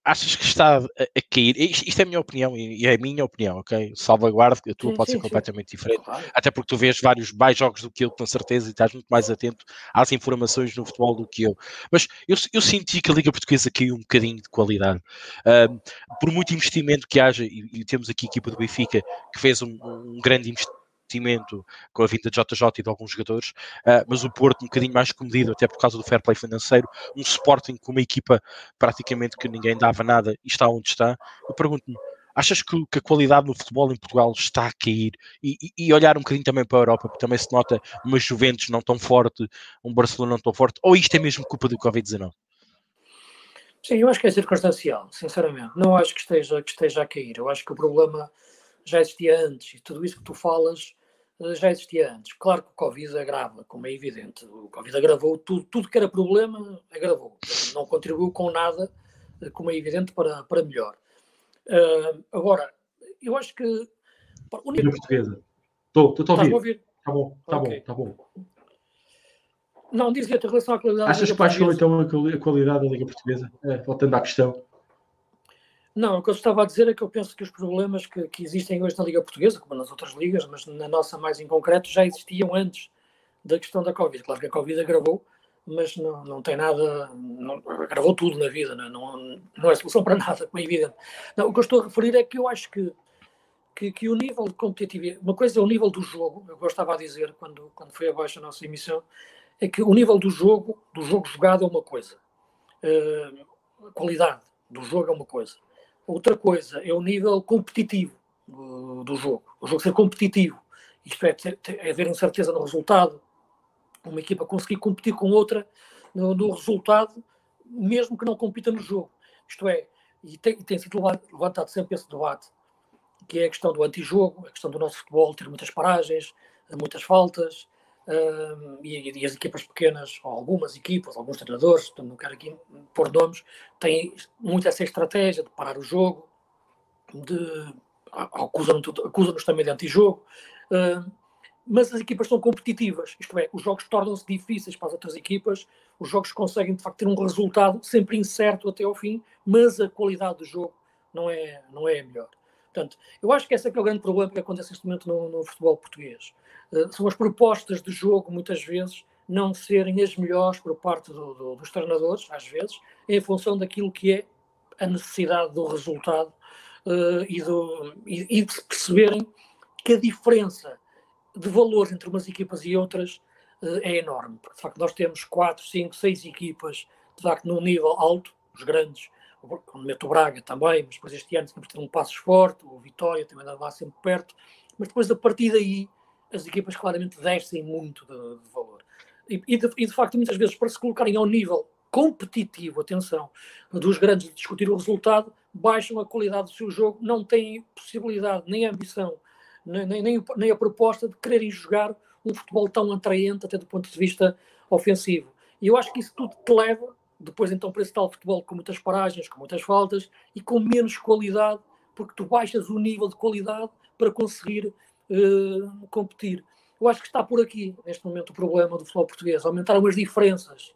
[SPEAKER 1] achas que está a, cair? Isto, é a minha opinião e é a minha opinião, ok? Salvaguardo, a tua sim, pode sim, ser completamente sim. diferente, claro. até porque tu vês vários mais jogos do que eu, com certeza, e estás muito mais atento às informações no futebol do que eu. Mas eu, eu senti que a Liga Portuguesa caiu um bocadinho de qualidade. Um, por muito investimento que haja, e, e, temos aqui a equipa do Benfica que fez um, um grande investimento investimento com a vinda de JJ e de alguns jogadores, uh, mas o Porto um bocadinho mais comedido, até por causa do fair play financeiro, um Sporting com uma equipa praticamente que ninguém dava nada e está onde está. Eu pergunto-me, achas que, que, a qualidade no futebol em Portugal está a cair? E, e, e, olhar um bocadinho também para a Europa, porque também se nota uma Juventus não tão forte, um Barcelona não tão forte, ou isto é mesmo culpa do Covid-19?
[SPEAKER 2] Sim, eu acho que é circunstancial, sinceramente. Não acho que esteja, que esteja a cair. Eu acho que o problema já existia antes e tudo isso que tu falas eh, já existia antes. Claro que o Covid agrava, como é evidente. O Covid agravou tudo, tudo que era problema, agravou. Não contribuiu com nada, eh, como é evidente, para, para melhor. Uh, agora, eu acho que.
[SPEAKER 3] O nível... portuguesa. Estou, estou a ouvir. ouvir. Está bom, está okay. bom, está bom.
[SPEAKER 2] Não, dizia-te em relação à qualidade.
[SPEAKER 3] Achas que baixou então a qualidade da Liga Portuguesa? É, voltando à questão.
[SPEAKER 2] Não, o que eu estava a dizer é que eu penso que os problemas que, que, existem hoje na Liga Portuguesa, como nas outras ligas, mas na nossa mais em concreto, já existiam antes da questão da Covid. Claro que a Covid agravou, mas não, não tem nada, não, agravou tudo na vida, não, é? não, não é solução para nada, como é evidente. Não, o que eu estou a referir é que eu acho que, que, que o nível de competitividade, uma coisa é o nível do jogo, eu estava a dizer quando, quando foi abaixo a nossa emissão, é que o nível do jogo, do jogo jogado é uma coisa, a qualidade do jogo é uma coisa Outra coisa é o nível competitivo do, jogo. O jogo ser competitivo. Isto é, ter, ter, é haver incerteza no resultado. Uma equipa conseguir competir com outra no, no resultado, mesmo que não compita no jogo. Isto é, e tem, tem sido levantado sempre esse debate, que é a questão do antijogo, a questão do nosso futebol ter muitas paragens, muitas faltas, Uh, e, e, as equipas pequenas, ou algumas equipas, alguns treinadores, não quero aqui pôr nomes, têm muito essa estratégia de parar o jogo, de acusam-nos acusam também de antijogo, uh, mas as equipas são competitivas, isto é, os jogos tornam-se difíceis para as outras equipas, os jogos conseguem de facto ter um resultado sempre incerto até ao fim, mas a qualidade do jogo não é, não é a melhor. Portanto, eu acho que esse é, que é o grande problema que acontece neste momento no, no futebol português. Uh, são as propostas de jogo, muitas vezes, não serem as melhores por parte do, do, dos treinadores, às vezes, em função daquilo que é a necessidade do resultado uh, e, do, e, e, de perceberem que a diferença de valores entre umas equipas e outras uh, é enorme. Porque, de facto, nós temos quatro, cinco, seis equipas, de facto, num nível alto, os grandes, quando meto Braga também, mas depois este ano temos ter um passo forte, o Vitória também anda lá sempre perto, mas depois a partir daí as equipas claramente descem muito de, de valor. E, e, de, e, de, facto, muitas vezes, para se colocarem ao nível competitivo, atenção, dos grandes de discutir o resultado, baixam a qualidade do seu jogo, não têm possibilidade, nem ambição, nem, nem, nem a proposta de quererem jogar um futebol tão atraente, até do ponto de vista ofensivo. E eu acho que isso tudo te leva depois então para esse tal futebol com muitas paragens, com muitas faltas e com menos qualidade, porque tu baixas o nível de qualidade para conseguir uh, competir. Eu acho que está por aqui, neste momento, o problema do futebol português. Aumentaram as diferenças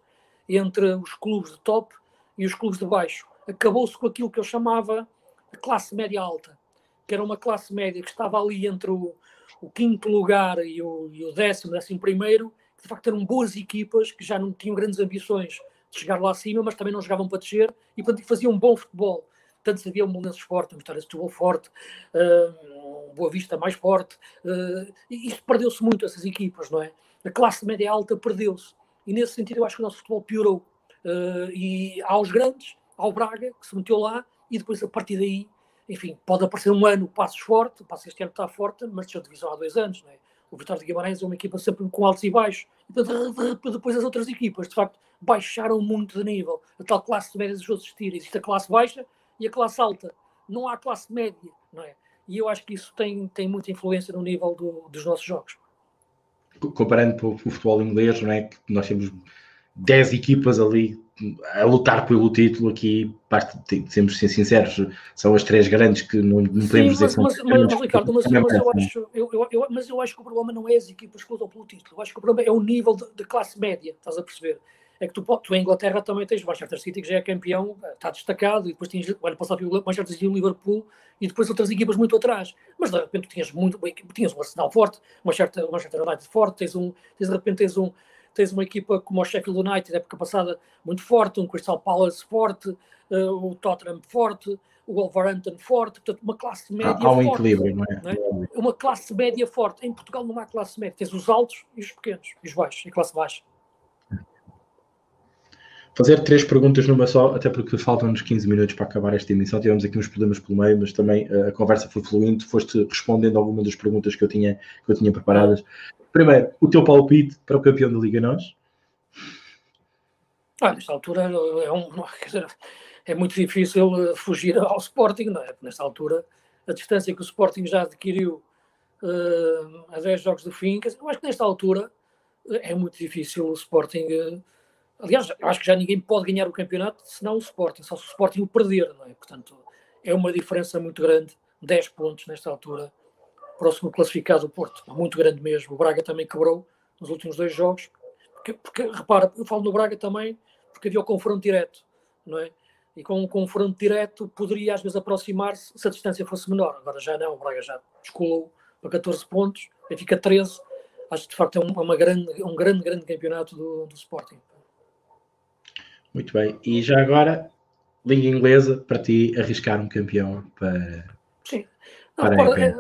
[SPEAKER 2] entre os clubes de top e os clubes de baixo. Acabou-se com aquilo que eu chamava a classe média alta, que era uma classe média que estava ali entre o, o quinto lugar e o, e o décimo, décimo primeiro, que de facto eram boas equipas que já não tinham grandes ambições de chegar lá acima, mas também não jogavam para descer e portanto faziam um bom futebol. Tanto havia um Molenenses forte, um Vitória Setúbal forte, uh, um Boa Vista mais forte, uh, e isto perdeu-se muito, essas equipas, não é? A classe média alta perdeu-se. E nesse sentido eu acho que o nosso futebol piorou. Uh, e há os grandes, há o Braga, que se meteu lá, e depois a partir daí, enfim, pode aparecer um ano passos forte, o Passos este ano está forte, mas deixou de divisão há dois anos, não é? O Vitória de Guimarães é uma equipa sempre com altos e baixos. E depois as outras equipas, de facto, baixaram muito de nível. A tal classe média deixou de existir. Existe a classe baixa e a classe alta. não há classe média, não é? E eu acho que isso tem, tem muita influência no nível do, dos nossos jogos.
[SPEAKER 1] Comparando para o futebol inglês, não é? Que nós temos 10 equipas ali a lutar pelo título aqui, parte, temos ser sinceros, são as três grandes que não, não podemos
[SPEAKER 2] dizer mas, mas, mas, mas, Ricardo, mas, mas, eu acho, eu, eu, mas eu acho que o problema não é as equipas que lutam pelo título, eu acho que o problema é o nível de, de classe média, estás a perceber? É que tu, tu em Inglaterra também tens o Manchester City, que já é campeão, está destacado, e depois tens o ano passado o Manchester City e o Liverpool, e depois outras equipas muito atrás. Mas de repente tinhas muito tinhas um Arsenal forte, o Manchester, Manchester United forte, tens um, tens, de repente tens um tens uma equipa como o Sheffield United, época passada, muito forte, um Crystal Palace forte, uh, o Tottenham forte, o Wolverhampton forte, portanto, uma classe média
[SPEAKER 1] há, há um forte. equilíbrio, não é? não
[SPEAKER 2] é? Uma classe média forte. Em Portugal não há classe média, tens os altos e os pequenos, e os baixos, e a classe baixa.
[SPEAKER 1] Fazer três perguntas numa só, até porque faltam-nos 15 minutos para acabar esta emissão. Tivemos aqui uns problemas pelo meio, mas também uh, a conversa foi fluindo. Foste respondendo a alguma das perguntas que eu tinha, que eu tinha preparadas. Primeiro, o teu palpite para o campeão da Liga Nós?
[SPEAKER 2] Ah, nesta altura é, um, *laughs* dizer, é muito difícil eh, fugir ao Sporting, não é? Nesta altura, a distância que o Sporting já adquiriu uh, a 10 jogos do fim, dizer, eu acho que nesta altura é muito difícil o Sporting. Uh, aliás, eu acho que já ninguém pode ganhar o campeonato senão o Sporting, só se o Sporting o perder, não é? Portanto, é uma diferença muito grande, 10 pontos nesta altura próximo classificado o Porto, muito grande mesmo. O Braga também quebrou nos últimos dois jogos, porque, porque repara, eu falo no Braga também porque havia o confronto direto, não é? E com um confronto direto poderia às vezes aproximar-se se a distância fosse menor. Agora já não, o Braga já descolou para 14 pontos, aí fica 13. Acho que de facto é um, uma grande, um grande, grande campeonato do, do Sporting.
[SPEAKER 1] Muito bem. E já agora, língua inglesa, para ti arriscar um campeão para.
[SPEAKER 2] Sim. Não, para, é,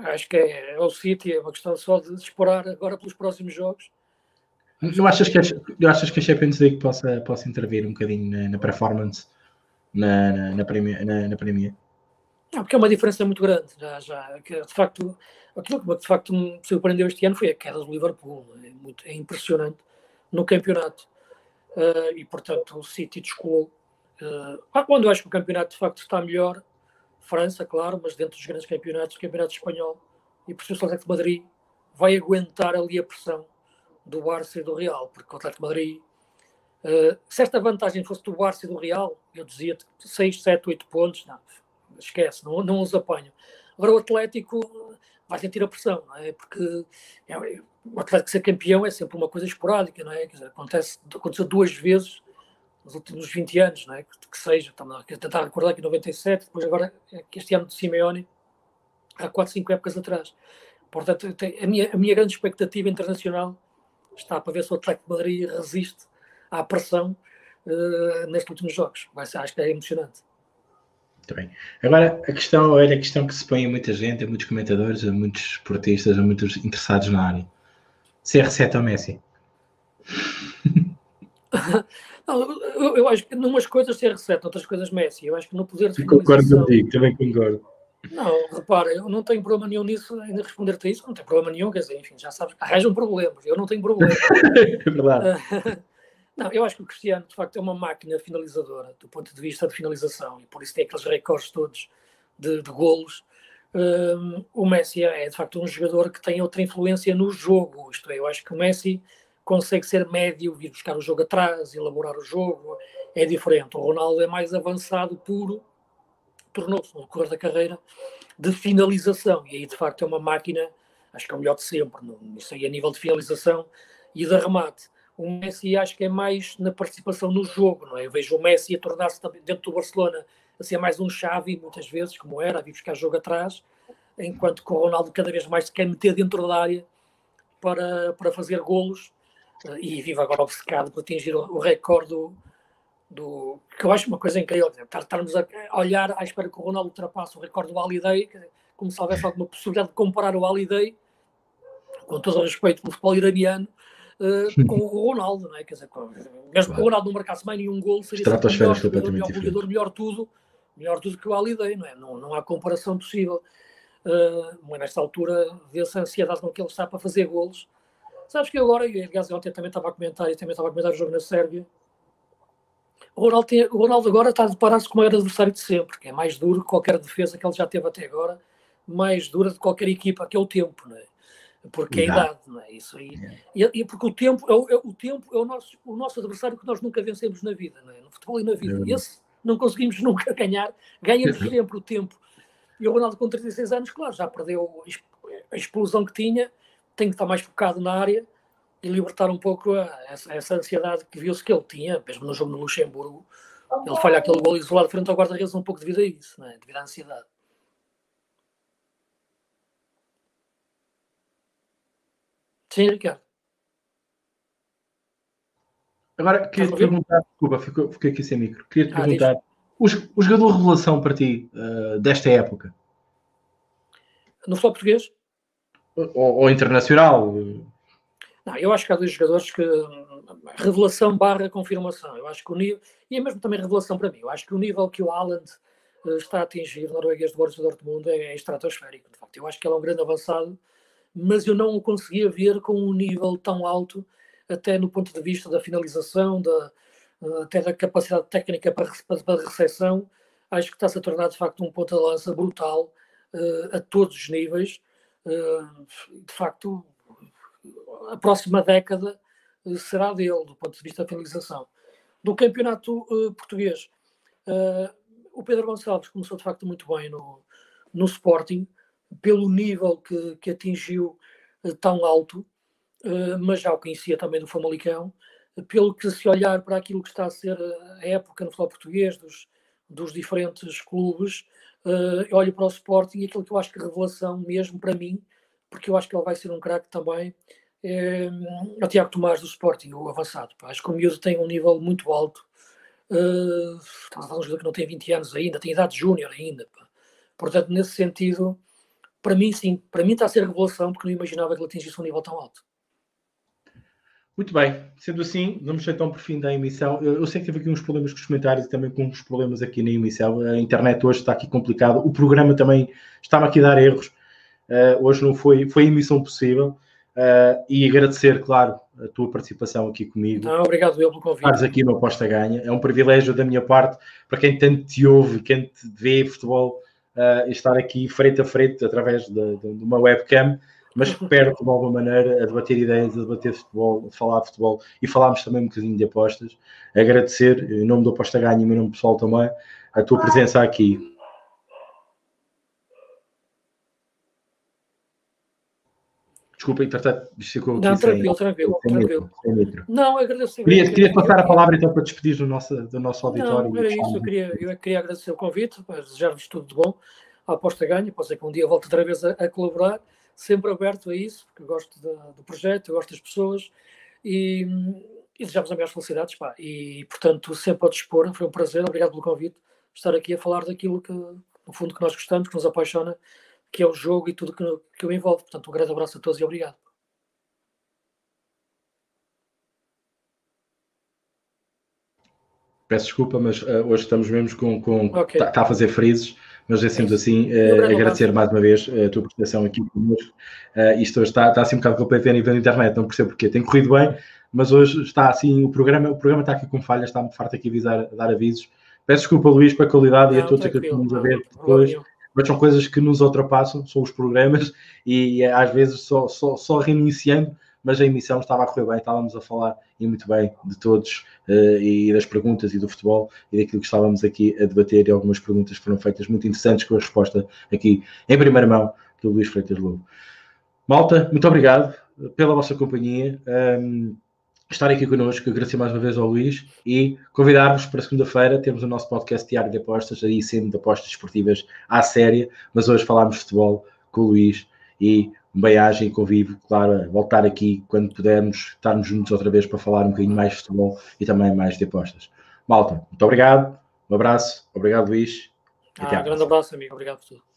[SPEAKER 2] acho que é, é o City, é uma questão só de explorar agora pelos próximos jogos.
[SPEAKER 1] Não achas que, a, achas que a Champions League possa, possa intervir um bocadinho na, na performance na, na, na, Premier, na, na Premier?
[SPEAKER 2] Não, porque é uma diferença muito grande. Já, já, que, de facto, aquilo que de facto me surpreendeu este ano foi a queda do Liverpool. É, muito, é impressionante no campeonato. Uh, e, portanto, o City descolou. Uh, quando eu acho que o campeonato de facto está melhor, França, claro, mas dentro dos grandes campeonatos, o campeonato espanhol, e por isso o Atlético de Madrid vai aguentar ali a pressão do Barça e do Real, porque o Atlético de Madrid, uh, se esta vantagem fosse do Barça e do Real, eu dizia 6, 7, 8 pontos, não, esquece, não, não os apanho. Agora o Atlético vai sentir a pressão, não é? Porque é, o Atlético ser campeão é sempre uma coisa esporádica, não é? Dizer, acontece, aconteceu duas vezes nos últimos 20 anos, não é? que, que seja, estamos a tentar recordar que em 97, depois agora é este ano de Simeone, há 4, 5 épocas atrás. Portanto, a minha, a minha grande expectativa internacional está para ver se o Atlético de Madrid resiste à pressão uh, nestes últimos jogos. Vai ser, acho que é emocionante.
[SPEAKER 1] Muito bem. Agora, a questão, olha, a questão que se põe a muita gente, a muitos comentadores, a muitos esportistas, a muitos interessados na área. CR7 ou Messi? *laughs*
[SPEAKER 2] Não, eu, eu, acho que numas coisas ser receta, outras coisas Messi. Eu acho que no poder
[SPEAKER 1] de Concordo contigo, também concordo.
[SPEAKER 2] Não, repara, eu não tenho problema nenhum nisso, ainda responder-te a isso, não tenho problema nenhum, quer dizer, enfim, já sabes, arranjam problemas, eu não tenho problema. *laughs*
[SPEAKER 1] é verdade. *laughs*
[SPEAKER 2] não, eu acho que o Cristiano, de facto, é uma máquina finalizadora, do ponto de vista de finalização, e por isso tem aqueles recordes todos de, de golos. Um, o Messi é, de facto, um jogador que tem outra influência no jogo, isto é, eu acho que o Messi consegue ser médio, vir buscar o jogo atrás, elaborar o jogo, é diferente. O Ronaldo é mais avançado, puro, tornou-se no decorrer da carreira de finalização, e aí de facto é uma máquina, acho que é o melhor de sempre, isso aí a nível de finalização e de remate. O Messi acho que é mais na participação no jogo, não é? Eu vejo o Messi a tornar-se dentro do Barcelona a ser mais um chave, muitas vezes, como era, a vir buscar jogo atrás, enquanto que o Ronaldo cada vez mais se quer meter dentro da área para, para fazer golos e vive agora obcecado por atingir o, o recorde do, do, que eu acho uma coisa incrível, estarmos a olhar à espera que o Ronaldo ultrapasse o recorde do Holiday, como se houvesse alguma possibilidade de comparar o Holiday, com todo o respeito pelo futebol iraniano, uh, com o Ronaldo, não é? Quer dizer, com, mesmo que o Ronaldo não marcasse mais nenhum gol, seria melhor, melhor goleador, melhor tudo, melhor tudo que o Holiday, não é? Não, não há comparação possível. Uh, mas nesta altura vê-se a ansiedade com que ele está para fazer golos Sabes que agora, e aliás, ontem também estava a comentar, e também estava a comentar o jogo na Sérvia, O Ronaldo, tem, o Ronaldo agora está a deparar-se com o maior adversário de sempre, que é mais duro que qualquer defesa que ele já teve até agora, mais dura de qualquer equipa, que é o tempo, não é? Porque é a idade, não é? Isso aí. E, e porque o tempo, é o, é, o tempo é o nosso, o nosso adversário que nós nunca vencemos na vida, não é? No futebol e na vida. É Esse não conseguimos *laughs* nunca ganhar, ganhamos sempre o tempo. E o Ronaldo com 36 anos, claro, já perdeu a explosão que tinha, tem que estar mais focado na área e libertar um pouco a, essa, essa, ansiedade que viu-se que ele tinha, mesmo no jogo no Luxemburgo. Ele falha aquele gol isolado frente ao guarda-redes um pouco devido a isso, não é? devido à ansiedade. Sim, Ricardo.
[SPEAKER 1] Agora, queria te perguntar, desculpa, fiquei, fiquei aqui sem micro. Queria te ah, perguntar, o, o jogador revelação para ti uh, desta época?
[SPEAKER 2] No futebol português?
[SPEAKER 1] Ou, ou, internacional?
[SPEAKER 2] Não, eu acho que há dois jogadores que. Revelação barra confirmação. Eu acho que o nível. E é mesmo também revelação para mim. Eu acho que o nível que o Haaland uh, está a atingir, norueguês do Borussia Dortmund, é, é estratosférico. De facto, eu acho que ele é um grande avançado, mas eu não o conseguia ver com um nível tão alto, até no ponto de vista da finalização, da, uh, até da capacidade técnica para, para, recepção. Acho que está-se a tornar, de facto, um ponto de lança brutal uh, a todos os níveis. De facto, a próxima década uh, será dele, do ponto de vista da finalização. Do campeonato uh, português, uh, o Pedro Gonçalves começou de facto muito bem no, no Sporting, pelo nível que, que atingiu tão alto, mas já o conhecia também do Famalicão, pelo que se olhar para aquilo que está a ser a época no futebol português, dos, dos diferentes clubes, uh, olho para o Sporting e aquilo que eu acho que é revelação mesmo para mim, porque eu acho que ele vai ser um craque também, é, é o Tiago Tomás do Sporting, o avançado. Pá. Acho que o miúdo tem um nível muito alto. Uh, estamos a falar de um jogador que não tem 20 anos ainda, tem idade júnior ainda. Pá. Portanto, nesse sentido, para mim, sim, para mim está a ser revelação, porque não imaginava que ele atingisse um nível tão alto.
[SPEAKER 1] Muito bem, sendo assim, vamos então por fim da emissão. Eu, eu, sei que teve aqui uns problemas com os comentários e também com uns problemas aqui na emissão. A internet hoje está aqui complicado. O programa também está-me aqui a dar erros. Uh, hoje não foi, foi a emissão possível. Uh, e agradecer, claro, a tua participação aqui comigo.
[SPEAKER 2] Não, obrigado eu pelo convite.
[SPEAKER 1] Estás aqui no Aposta Ganha. É um privilégio da minha parte, para quem tanto te ouve, quem te vê futebol, uh, estar aqui frente a frente através de, de, de uma webcam, mas *laughs* perto de alguma maneira a debater ideias, a debater futebol, a falar de futebol e falarmos também um bocadinho de apostas. Agradecer, em nome do Aposta Ganha e em nome pessoal também, a tua presença aqui. Desculpa, entretanto, ficou
[SPEAKER 2] aqui. Não, tranquilo, sem, tranquilo, sem tranquilo. Não, agradeço.
[SPEAKER 1] Queria, queria passar a palavra então para despedir do nosso, do nosso auditório.
[SPEAKER 2] Não, era isso, eu queria, eu queria agradecer o convite, desejar-vos tudo de bom. A aposta ganha, pode ser que um dia volte outra vez a, a colaborar, sempre aberto a isso, porque gosto de, do projeto, gosto das pessoas e, e desejamos as maiores felicidades. Pá. E, portanto, sempre a dispor, foi um prazer, obrigado pelo convite, estar aqui a falar daquilo que, no fundo, que nós gostamos, que nos apaixona que é o jogo e tudo que, que o envolve. Portanto, um grande abraço a todos e obrigado.
[SPEAKER 1] Peço desculpa, mas uh, hoje estamos mesmo com. com okay. Está tá a fazer frises, mas é sempre assim. Uh, agradecer mais uma vez a tua participação aqui conosco. Uh, isto hoje está, está assim um bocado completo a nível da internet, não percebo porquê. Tem corrido bem, mas hoje está assim. O programa, o programa está aqui com falhas, está muito farto aqui a, avisar, a dar avisos. Peço desculpa, Luís, pela qualidade não, e a todos que estamos a ver depois mas são coisas que nos ultrapassam, são os programas, *laughs* e às vezes só, só, só reiniciando, mas a emissão estava a correr bem, estávamos a falar e muito bem de todos uh, e das perguntas e do futebol e daquilo que estávamos aqui a debater e algumas perguntas foram feitas muito interessantes com a resposta aqui em primeira mão do Luís Freitas Lobo. Malta, muito obrigado pela vossa companhia. Um, estar aqui connosco, agradecer mais uma vez ao Luís e convidar-vos para segunda-feira, temos o nosso podcast Diário de Apostas, aí sendo de apostas esportivas à séria, mas hoje falámos de futebol com o Luís e um bem-aja e convivo, claro, voltar aqui quando pudermos estarmos juntos outra vez para falar um bocadinho mais de futebol e também mais de apostas. Malta, muito obrigado, um abraço, obrigado Luís.
[SPEAKER 2] Ah, um grande abraço, amigo, obrigado por tudo.